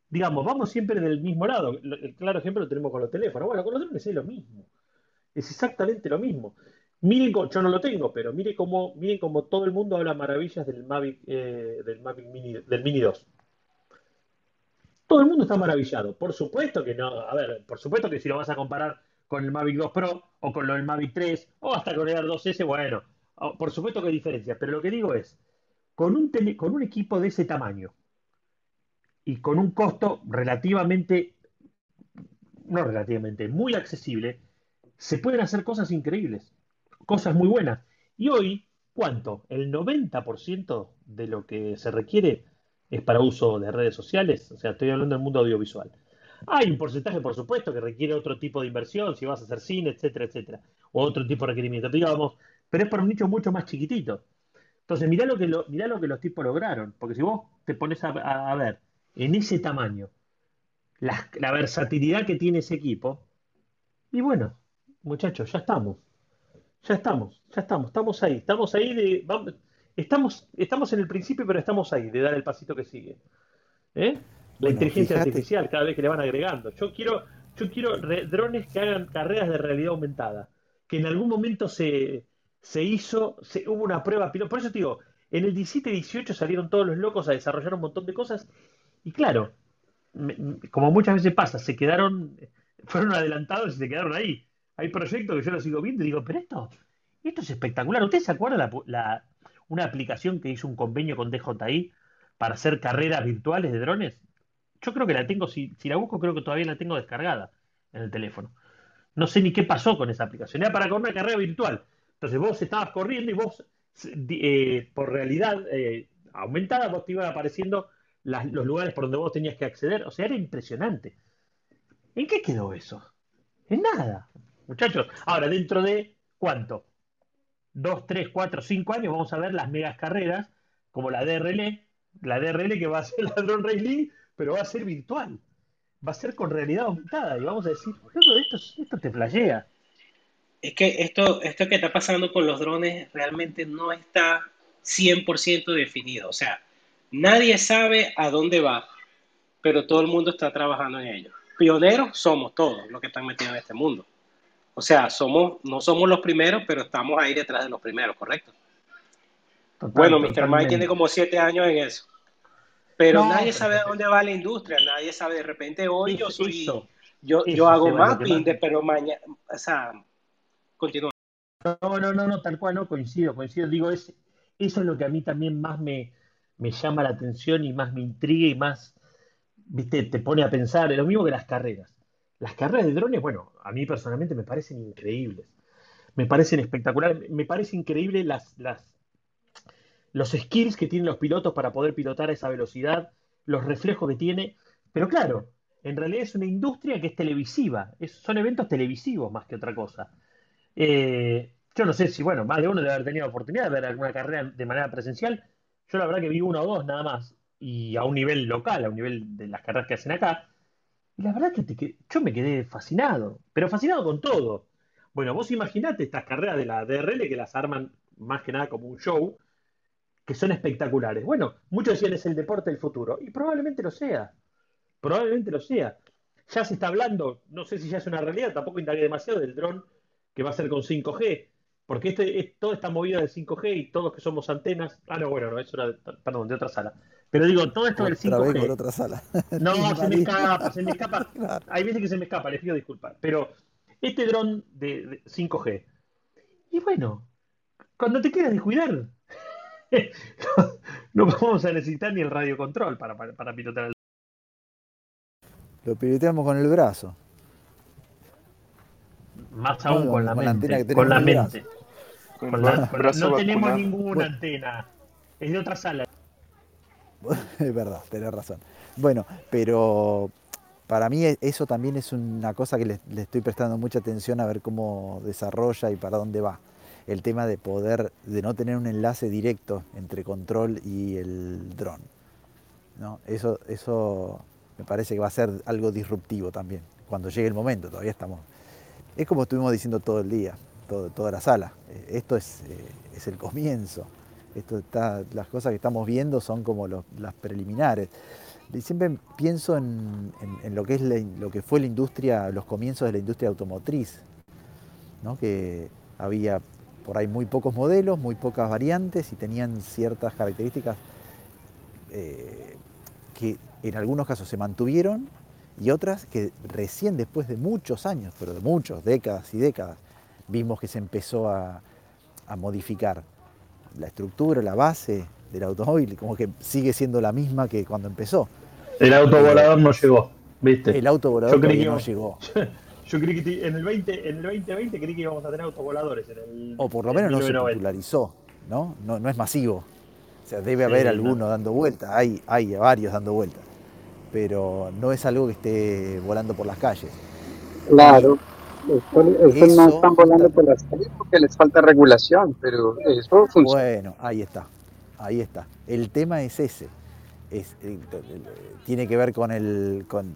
digamos, vamos siempre del mismo lado. El claro ejemplo lo tenemos con los teléfonos. Bueno, con los drones es lo mismo. Es exactamente lo mismo. Miren, yo no lo tengo, pero miren cómo, miren cómo todo el mundo habla maravillas del Mavic, eh, del Mavic Mini, del Mini 2 todo el mundo está maravillado. Por supuesto que no, a ver, por supuesto que si lo vas a comparar con el Mavic 2 Pro o con el Mavic 3 o hasta con el Air 2S, bueno, por supuesto que hay diferencias, pero lo que digo es, con un, con un equipo de ese tamaño y con un costo relativamente, no relativamente, muy accesible, se pueden hacer cosas increíbles, cosas muy buenas. Y hoy, ¿cuánto? El 90% de lo que se requiere es para uso de redes sociales, o sea, estoy hablando del mundo audiovisual. Hay un porcentaje, por supuesto, que requiere otro tipo de inversión, si vas a hacer cine, etcétera, etcétera, o otro tipo de requerimiento, digamos, pero es para un nicho mucho más chiquitito. Entonces, mirá lo que, lo, lo que los tipos lograron, porque si vos te pones a, ver en ese tamaño la, versatilidad que tiene ese equipo, y bueno, muchachos, ya estamos, ya estamos, ya estamos, estamos ahí, estamos ahí de, estamos, estamos en el principio, pero estamos ahí de dar el pasito que sigue. ¿Eh? La inteligencia artificial, cada vez que le van agregando. Yo quiero, yo quiero drones que hagan carreras de realidad aumentada, que en algún momento se, se hizo, se, hubo una prueba piloto. Por eso te digo, en el 17-18 salieron todos los locos a desarrollar un montón de cosas y claro, como muchas veces pasa, se quedaron, fueron adelantados y se quedaron ahí. Hay proyectos que yo los sigo viendo y digo, pero esto, esto es espectacular. ¿Usted se acuerda la, la, una aplicación que hizo un convenio con DJI para hacer carreras virtuales de drones? Yo creo que la tengo, si, la busco, creo que todavía la tengo descargada en el teléfono. No sé ni qué pasó con esa aplicación. Era para correr una carrera virtual. Entonces vos estabas corriendo y vos, eh, por realidad eh, aumentada, vos te iban apareciendo los lugares por donde vos tenías que acceder. O sea, era impresionante. ¿En qué quedó eso? En nada, muchachos. Ahora, dentro de cuánto? Dos, tres, cuatro, cinco años vamos a ver las megas carreras, como la DRL, la DRL que va a ser la Drone Racing, pero va a ser virtual. Va a ser con realidad aumentada. Y vamos a decir, esto, esto te flashea es que esto, esto que está pasando con los drones realmente no está 100% definido. O sea, nadie sabe a dónde va, pero todo el mundo está trabajando en ello. Pioneros somos todos los que están metidos en este mundo. O sea, somos, no somos los primeros, pero estamos ahí detrás de los primeros, ¿correcto? bueno, Mr. Mike tiene como siete años en eso. Pero nadie sabe a dónde va la industria, nadie sabe. De repente hoy yo soy, yo, yo hago mapping, de, pero mañana, o sea, no, no, no, no, tal cual, no, coincido, coincido. Digo, es, eso es lo que a mí también más me, llama la atención y más me intriga y más, viste, te pone a pensar, es lo mismo que las carreras. Las carreras de drones, bueno, a mí personalmente me parecen increíbles. Me parecen espectaculares. Me parece increíble las, las, los skills que tienen los pilotos para poder pilotar a esa velocidad, los reflejos que tiene. Pero claro, en realidad es una industria que es televisiva. son eventos televisivos más que otra cosa. Eh, yo no sé si, bueno, más de uno debe haber tenido oportunidad de ver alguna carrera de manera presencial. Yo la verdad que vi uno o dos nada más, y a un nivel local, a un nivel de las carreras que hacen acá. Y la verdad que yo me quedé fascinado, pero fascinado con todo. Bueno, vos imaginate estas carreras de la DRL que las arman más que nada como un show, que son espectaculares. Bueno, muchos decían es el deporte del futuro, y probablemente lo sea. Probablemente lo sea. Ya se está hablando, no sé si ya es una realidad, tampoco indagué demasiado del dron que va a ser con 5G, porque este, es, todo está movido de 5G y todos que somos antenas. Ah, no, bueno, no, eso era, perdón, de otra sala. Pero digo, todo esto del 5G. Vez otra sala. [laughs] No, [laughs] se me escapa, se me escapa. [laughs] Hay veces que se me escapa, les pido disculpas. Pero este dron de, 5G. Y bueno, cuando te quieras descuidar, no, vamos a necesitar ni el radiocontrol para, para, para pilotar el. Lo piloteamos con el brazo. Más aún con, la mente. con la mente. no tenemos ninguna antena. Es de otra sala. [laughs] es verdad, tenés razón. Bueno, pero para mí eso también es una cosa que le, estoy prestando mucha atención a ver cómo desarrolla y para dónde va. El tema de poder, de no tener un enlace directo entre control y el dron. ¿no? Eso, eso me parece que va a ser algo disruptivo también, cuando llegue el momento, todavía estamos es como estuvimos diciendo todo el día, toda la sala. Eh, esto es, eh, es, el comienzo. Esto está, las cosas que estamos viendo son como las preliminares. Siempre pienso en, lo, que fue la industria, los comienzos de la industria automotriz, que había por ahí muy pocos modelos, muy pocas variantes y tenían ciertas características eh, que en algunos casos se mantuvieron y otras que recién después de muchos años, pero de muchos, décadas y décadas, vimos que se empezó a, modificar la estructura, la base del automóvil, como que sigue siendo la misma que cuando empezó. El autovolador no llegó, ¿viste? El autovolador no llegó. [laughs] Yo creí que en el, 20, en el 2020 creí que íbamos a tener autovoladores. o por lo menos no se popularizó, ¿no? ¿no? No es masivo. O sea, debe haber alguno dando vueltas, hay, hay varios dando vueltas pero no es algo que esté volando por las calles. Claro, eso, no están volando por las calles porque les falta regulación, pero eso funciona. Bueno, ahí está, ahí está. El tema es ese. Es, eh, tiene que ver con, el, con,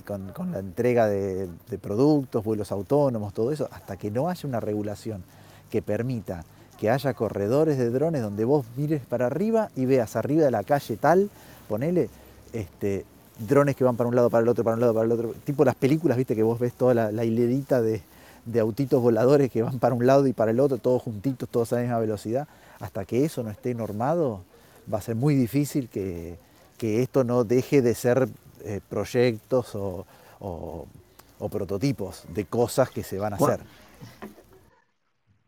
la entrega de, de, productos, vuelos autónomos, todo eso, hasta que no haya una regulación que permita que haya corredores de drones donde vos mires para arriba y veas arriba de la calle tal, ponele, este, drones que van para un lado, para el otro, para un lado, para el otro, tipo las películas, viste, que vos ves toda la, hilerita de, autitos voladores que van para un lado y para el otro, todos juntitos, todos a la misma velocidad, hasta que eso no esté normado, va a ser muy difícil que, esto no deje de ser eh, proyectos o, prototipos de cosas que se van a hacer.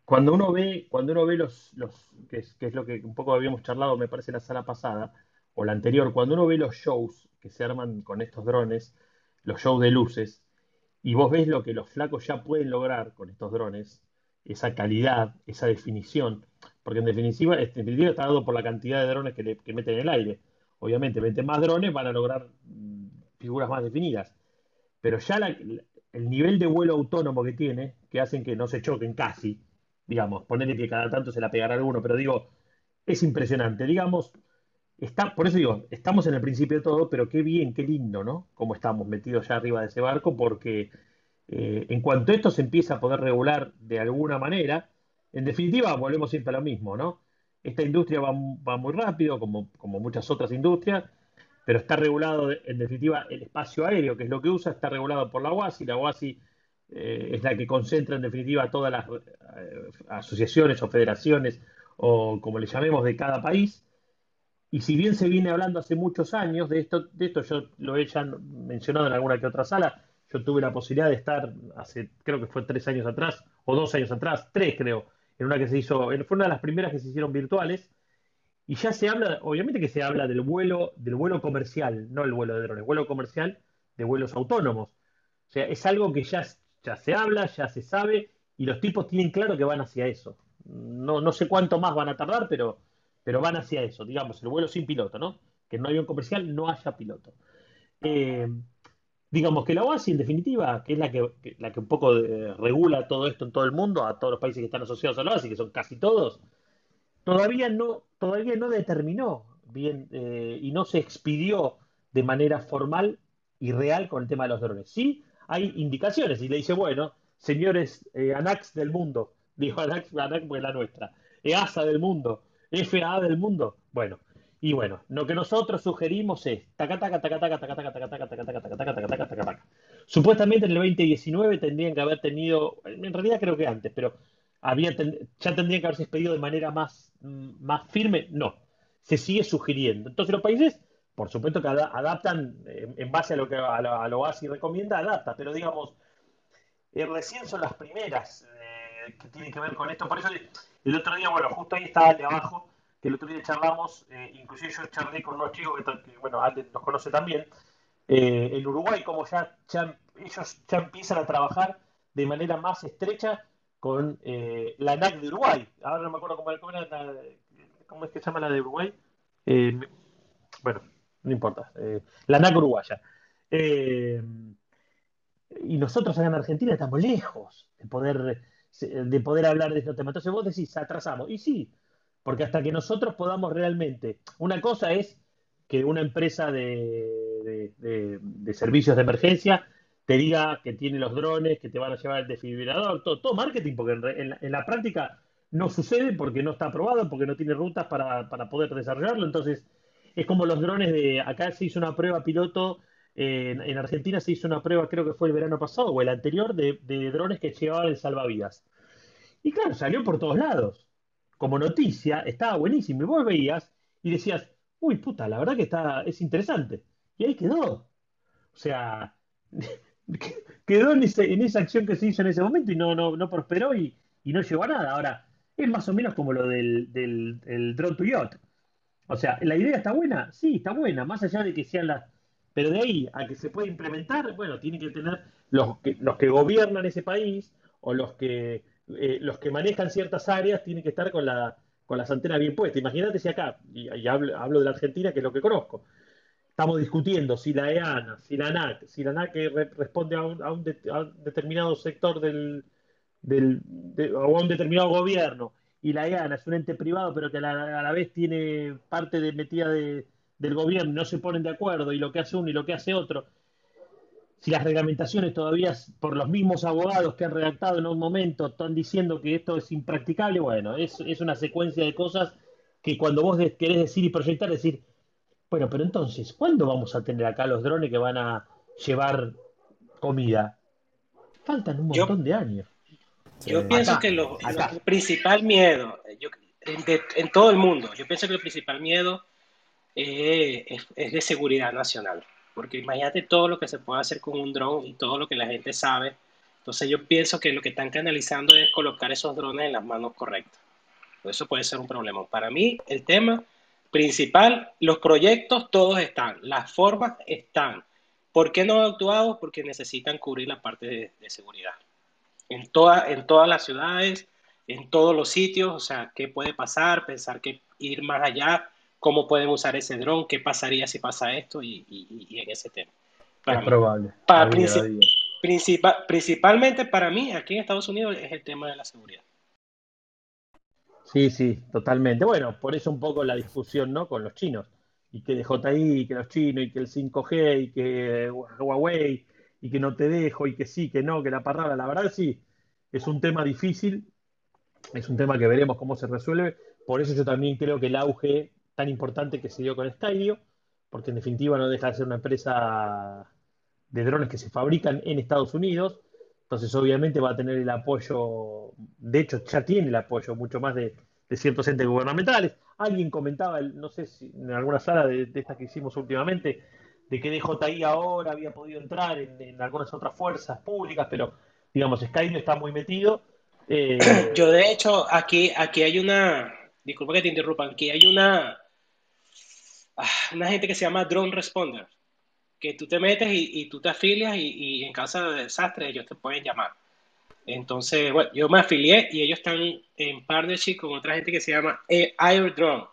Cuando uno ve, cuando uno ve los, los que es, que es lo que un poco habíamos charlado, me parece, la sala pasada, o la anterior, cuando uno ve los shows que se arman con estos drones, los shows de luces, y vos ves lo que los flacos ya pueden lograr con estos drones, esa calidad, esa definición, porque en definitiva, en definitiva está dado por la cantidad de drones que, que meten en el aire. Obviamente, meten más drones, van a lograr mm, figuras más definidas. Pero ya el nivel de vuelo autónomo que tiene, que hacen que no se choquen casi, digamos, ponerle que cada tanto se la pegará alguno, pero digo, es impresionante. Digamos, Está, por eso digo, estamos en el principio de todo, pero qué bien, qué lindo, ¿no? Cómo estamos metidos ya arriba de ese barco, porque eh, en cuanto esto se empieza a poder regular de alguna manera, en definitiva volvemos siempre a lo mismo, ¿no? Esta industria va, muy rápido, como, como muchas otras industrias, pero está regulado, en definitiva, el espacio aéreo, que es lo que usa, está regulado por la UASI. La UASI eh, es la que concentra, en definitiva, todas las eh, asociaciones o federaciones, o como le llamemos, de cada país. Y si bien se viene hablando hace muchos años de esto, de esto yo lo he ya mencionado en alguna que otra sala, yo tuve la posibilidad de estar hace, creo que fue tres años atrás, o dos años atrás, tres creo, en una que se hizo, fue una de las primeras que se hicieron virtuales, y ya se habla, obviamente que se habla del vuelo, del vuelo comercial, no el vuelo de drones, vuelo comercial de vuelos autónomos. O sea, es algo que ya, ya se habla, ya se sabe, y los tipos tienen claro que van hacia eso. No, no sé cuánto más van a tardar, pero pero van hacia eso, digamos, el vuelo sin piloto, ¿no? Que en un avión comercial no haya piloto. Eh, digamos que la OASI, en definitiva, que es la que, la que un poco eh, regula todo esto en todo el mundo, a todos los países que están asociados a la OASI, que son casi todos, todavía no, todavía no determinó bien eh, y no se expidió de manera formal y real con el tema de los drones. Sí, hay indicaciones y le dice, bueno, señores ANAX del mundo, [laughs] dijo ANAX, ANAX pues la nuestra, EASA del mundo, FAA del mundo. Bueno, y bueno, lo que nosotros sugerimos es taca taca taca taca taca taca taca taca taca taca Supuestamente en el 2019 tendrían que haber tenido, en realidad creo que antes, pero había ya tendrían que haberse expedido de manera más, más firme. No, se sigue sugiriendo. Entonces los países, por supuesto que adaptan en base a lo que a lo, ASI recomienda, adapta, pero digamos, recién son las primeras que tienen que ver con esto. Por eso el otro día, bueno, justo ahí estaba de abajo, que el otro día charlamos, eh, inclusive yo charlé con unos chicos que, bueno, los conoce también, eh, en Uruguay, como ya, ellos ya empiezan a trabajar de manera más estrecha con eh, la NAC de Uruguay. Ahora no me acuerdo cómo, cómo, cómo es que se llama la de Uruguay. Eh, bueno, no importa. la NAC uruguaya. y nosotros acá en Argentina estamos lejos de poder de poder hablar de estos temas. Entonces vos decís, atrasamos. Y sí, porque hasta que nosotros podamos realmente, una cosa es que una empresa de, servicios de emergencia te diga que tiene los drones, que te van a llevar el desfibrilador, todo, todo marketing, porque en, la práctica no sucede porque no está aprobado, porque no tiene rutas para, poder desarrollarlo. Entonces, es como los drones de, acá se hizo una prueba piloto en, Argentina se hizo una prueba, creo que fue el verano pasado o el anterior, de, drones que llevaban el salvavidas. Y claro, salió por todos lados. Como noticia, estaba buenísimo. Y vos veías y decías, uy, puta, la verdad que está, es interesante. Y ahí quedó. O sea, [laughs] quedó en, esa acción que se hizo en ese momento y no, prosperó y, no llegó a nada. Ahora, es más o menos como lo del, del, drone to yacht. O sea, ¿la idea está buena? Sí, está buena, más allá de que sean las pero de ahí a que se pueda implementar, bueno, tiene que tener los que, los que gobiernan ese país o los que, eh, los que manejan ciertas áreas tienen que estar con, la, con las antenas bien puestas. Imagínate si acá, y, hablo, de la Argentina, que es lo que conozco, estamos discutiendo si la EANA, si la ANAC, si la ANAC responde a un, determinado sector del, del o a un determinado gobierno y la EANA es un ente privado pero que a la, vez tiene parte de metida de, del gobierno, no se ponen de acuerdo y lo que hace uno y lo que hace otro, si las reglamentaciones todavía por los mismos abogados que han redactado en un momento están diciendo que esto es impracticable, bueno, es, es una secuencia de cosas que cuando vos querés decir y proyectar, decir, bueno, pero entonces, ¿cuándo vamos a tener acá los drones que van a llevar comida? Faltan un montón de años. Yo pienso que lo, principal miedo, en todo el mundo, yo pienso que el principal miedo eh, es, de seguridad nacional. Porque imagínate todo lo que se puede hacer con un dron y todo lo que la gente sabe. Entonces yo pienso que lo que están canalizando es colocar esos drones en las manos correctas. Eso puede ser un problema. Para mí, el tema principal, los proyectos todos están, las formas están. ¿Por qué no han actuado? Porque necesitan cubrir la parte de, seguridad. En, toda, en todas las ciudades, en todos los sitios, o sea, qué puede pasar, pensar que ir más allá, cómo pueden usar ese dron, qué pasaría si pasa esto y, en ese tema. es probable. principalmente para mí, aquí en Estados Unidos, es el tema de la seguridad. Sí, sí, totalmente. Bueno, por eso un poco la discusión, ¿no? Con los chinos. Y que DJI, y que los chinos, y que el 5G, y que Huawei, y que no te dejo, y que sí, que no, que la parrada. La verdad, sí, es un tema difícil, es un tema que veremos cómo se resuelve. Por eso yo también creo que el auge tan importante que se dio con Skydio, porque en definitiva no deja de ser una empresa de drones que se fabrican en Estados Unidos entonces, obviamente va a tener el apoyo, de hecho, ya tiene el apoyo mucho más de, ciertos entes gubernamentales. Alguien comentaba, no sé si en alguna sala de, estas que hicimos últimamente, de que DJI ahora había podido entrar en, algunas otras fuerzas públicas, pero digamos, Skype está muy metido. Eh, Yo, de hecho, aquí, aquí hay una, disculpa que te interrumpa, aquí hay una, una gente que se llama Drone Responder que tú te metes y, tú te afilias y, en caso de desastre ellos te pueden llamar. Entonces, bueno, yo me afilié y ellos están en partnership con otra gente que se llama Air Drone.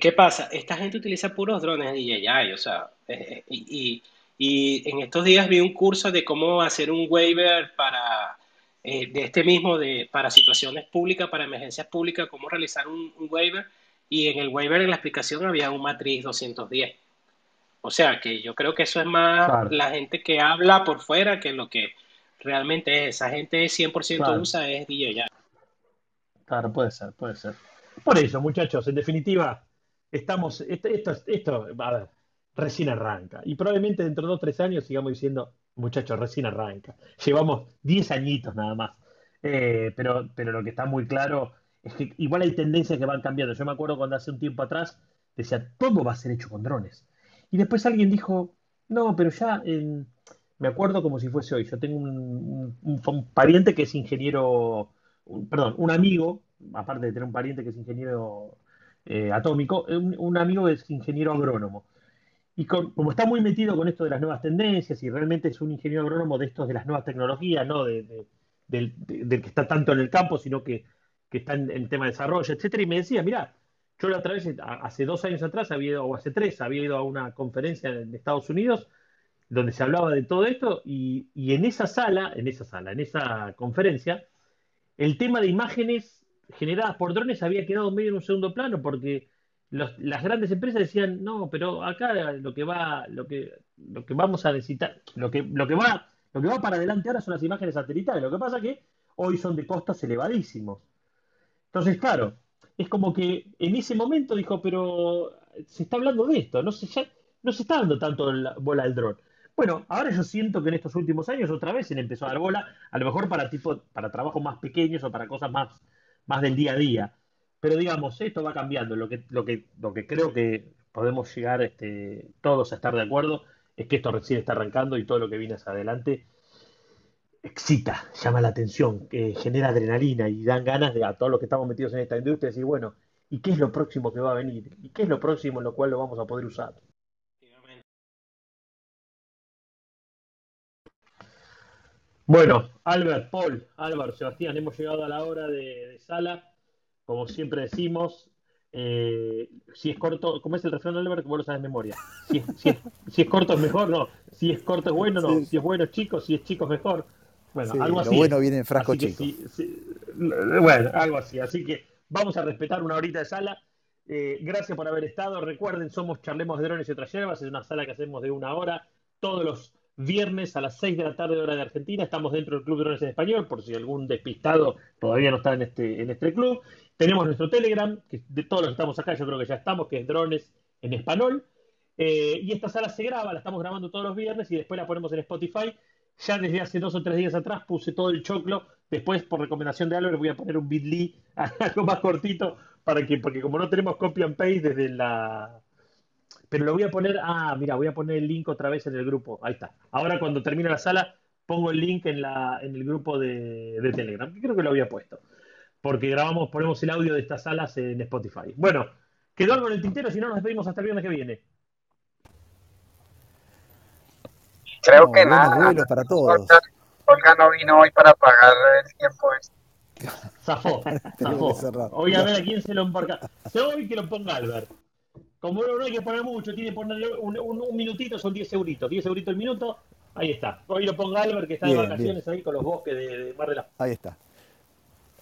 ¿Qué pasa? Esta gente utiliza puros drones DJI, o sea, eh, y, y, en estos días vi un curso de cómo hacer un waiver para, eh, de este mismo, de, para situaciones públicas, para emergencias públicas, cómo realizar un waiver, y en el waiver, en la explicación, había un matriz 210. O sea, que yo creo que eso es más la gente que habla por fuera que lo que realmente es. Esa gente 100% usa es DJI. Claro, puede ser, puede ser. Por eso, muchachos, en definitiva, estamos, esto, esto, esto a ver, recién arranca. Y probablemente dentro de dos o tres años sigamos diciendo, muchachos, recién arranca. Llevamos 10 añitos nada más. Eh, pero, pero lo que está muy claro es que igual hay tendencias que van cambiando. Yo me acuerdo cuando hace un tiempo atrás decía, todo va a ser hecho con drones. Y después alguien dijo, no, pero ya, me acuerdo como si fuese hoy, yo tengo un, pariente que es ingeniero, perdón, un amigo, aparte de tener un pariente que es ingeniero eh, atómico, un, amigo es ingeniero agrónomo. Y como está muy metido con esto de las nuevas tendencias y realmente es un ingeniero agrónomo de estos de las nuevas tecnologías, no de, del, que está tanto en el campo, sino que, que está en el tema de desarrollo, etcétera, y me decía, mira, yo la otra vez, hace dos años atrás, había ido, o hace tres, había ido a una conferencia en Estados Unidos donde se hablaba de todo esto y, en esa sala, en esa sala, en esa conferencia, el tema de imágenes generadas por drones había quedado medio en un segundo plano porque las grandes empresas decían, no, pero acá lo que va, lo que, lo que vamos a necesitar, lo que, lo que va, lo que va para adelante ahora son las imágenes satelitales. Lo que pasa que hoy son de costos elevadísimos. Entonces, claro, es como que en ese momento dijo, pero se está hablando de esto, no se, ya, no se está dando tanto la bola al dron. Bueno, ahora yo siento que en estos últimos años otra vez se le empezó a dar bola, a lo mejor para tipo, para trabajos más pequeños o para cosas más, más del día a día. Pero digamos, esto va cambiando. Lo que, lo que, lo que creo que podemos llegar este, todos a estar de acuerdo es que esto recién está arrancando y todo lo que viene hacia adelante excita, llama la atención, que genera adrenalina y dan ganas de a todos los que estamos metidos en esta industria decir, bueno, ¿y qué es lo próximo que va a venir? ¿Y qué es lo próximo en lo cual lo vamos a poder usar? Bueno, Albert, Paul, Álvaro, Sebastián, hemos llegado a la hora de, sala. Como siempre decimos, eh, si es corto, ¿cómo es el refrán Albert? Vos lo sabes de memoria. Si es, si, es, corto es mejor, no. Si es corto es bueno, no. Si es bueno es chico, si es chico es mejor. Bueno, algo así. Lo bueno viene en frasco chico. bueno, algo así. Así que vamos a respetar una horita de sala. Eh, gracias por haber estado. Recuerden, somos Charlemos de Drones y otras hierbas. Es una sala que hacemos de una hora todos los viernes a las 6 de la tarde hora de Argentina. Estamos dentro del Club de Drones en Español, por si algún despistado todavía no está en este, en este club. Tenemos nuestro Telegram, que de todos los que estamos acá, yo creo que ya estamos, que es Drones en Español. Eh, y esta sala se graba, la estamos grabando todos los viernes y después la ponemos en Spotify ya desde hace dos o tres días atrás puse todo el choclo. Después, por recomendación de Albert, voy a poner un bit.ly [laughs] algo más cortito para que, porque como no tenemos copy and paste desde la. Pero lo voy a poner. Ah, mira, voy a poner el link otra vez en el grupo. Ahí está. Ahora, cuando termine la sala, pongo el link en, la, en el grupo de, de Telegram, que creo que lo había puesto. Porque grabamos, ponemos el audio de estas salas en Spotify. Bueno, quedó algo en el tintero, si no, nos despedimos hasta el viernes que viene. Creo que nada. para todos. Olga, no vino hoy para pagar el tiempo este. Zafó, [laughs] zafó. Hoy a ver a quién se lo embarca. Se hoy que lo ponga Albert. Como no hay que poner mucho, tiene que ponerle un, un, minutito, son 10 euritos. 10 euritos el minuto, ahí está. Hoy lo ponga Albert, que está de vacaciones ahí con los bosques de, de Mar de la... Ahí está.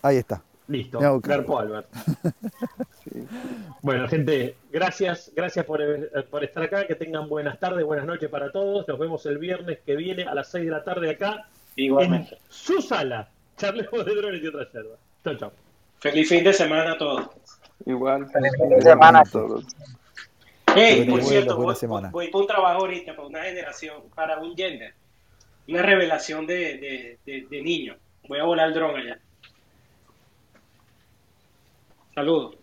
Ahí está. Listo, Garpo Albert. [laughs] Bueno, gente, gracias, gracias por, estar acá, que tengan buenas tardes, buenas noches para todos. Nos vemos el viernes que viene a las 6 de la tarde acá. Igualmente. En su sala. Charlemos de drones y otras yerba. Chao, chao. Feliz fin de semana a todos. Igual. Feliz fin de semana a todos. Hey, por cierto, voy, voy, por un trabajo ahorita para una generación, para un gender. Una revelación de, de, de niño. Voy a volar el dron allá. Saludos.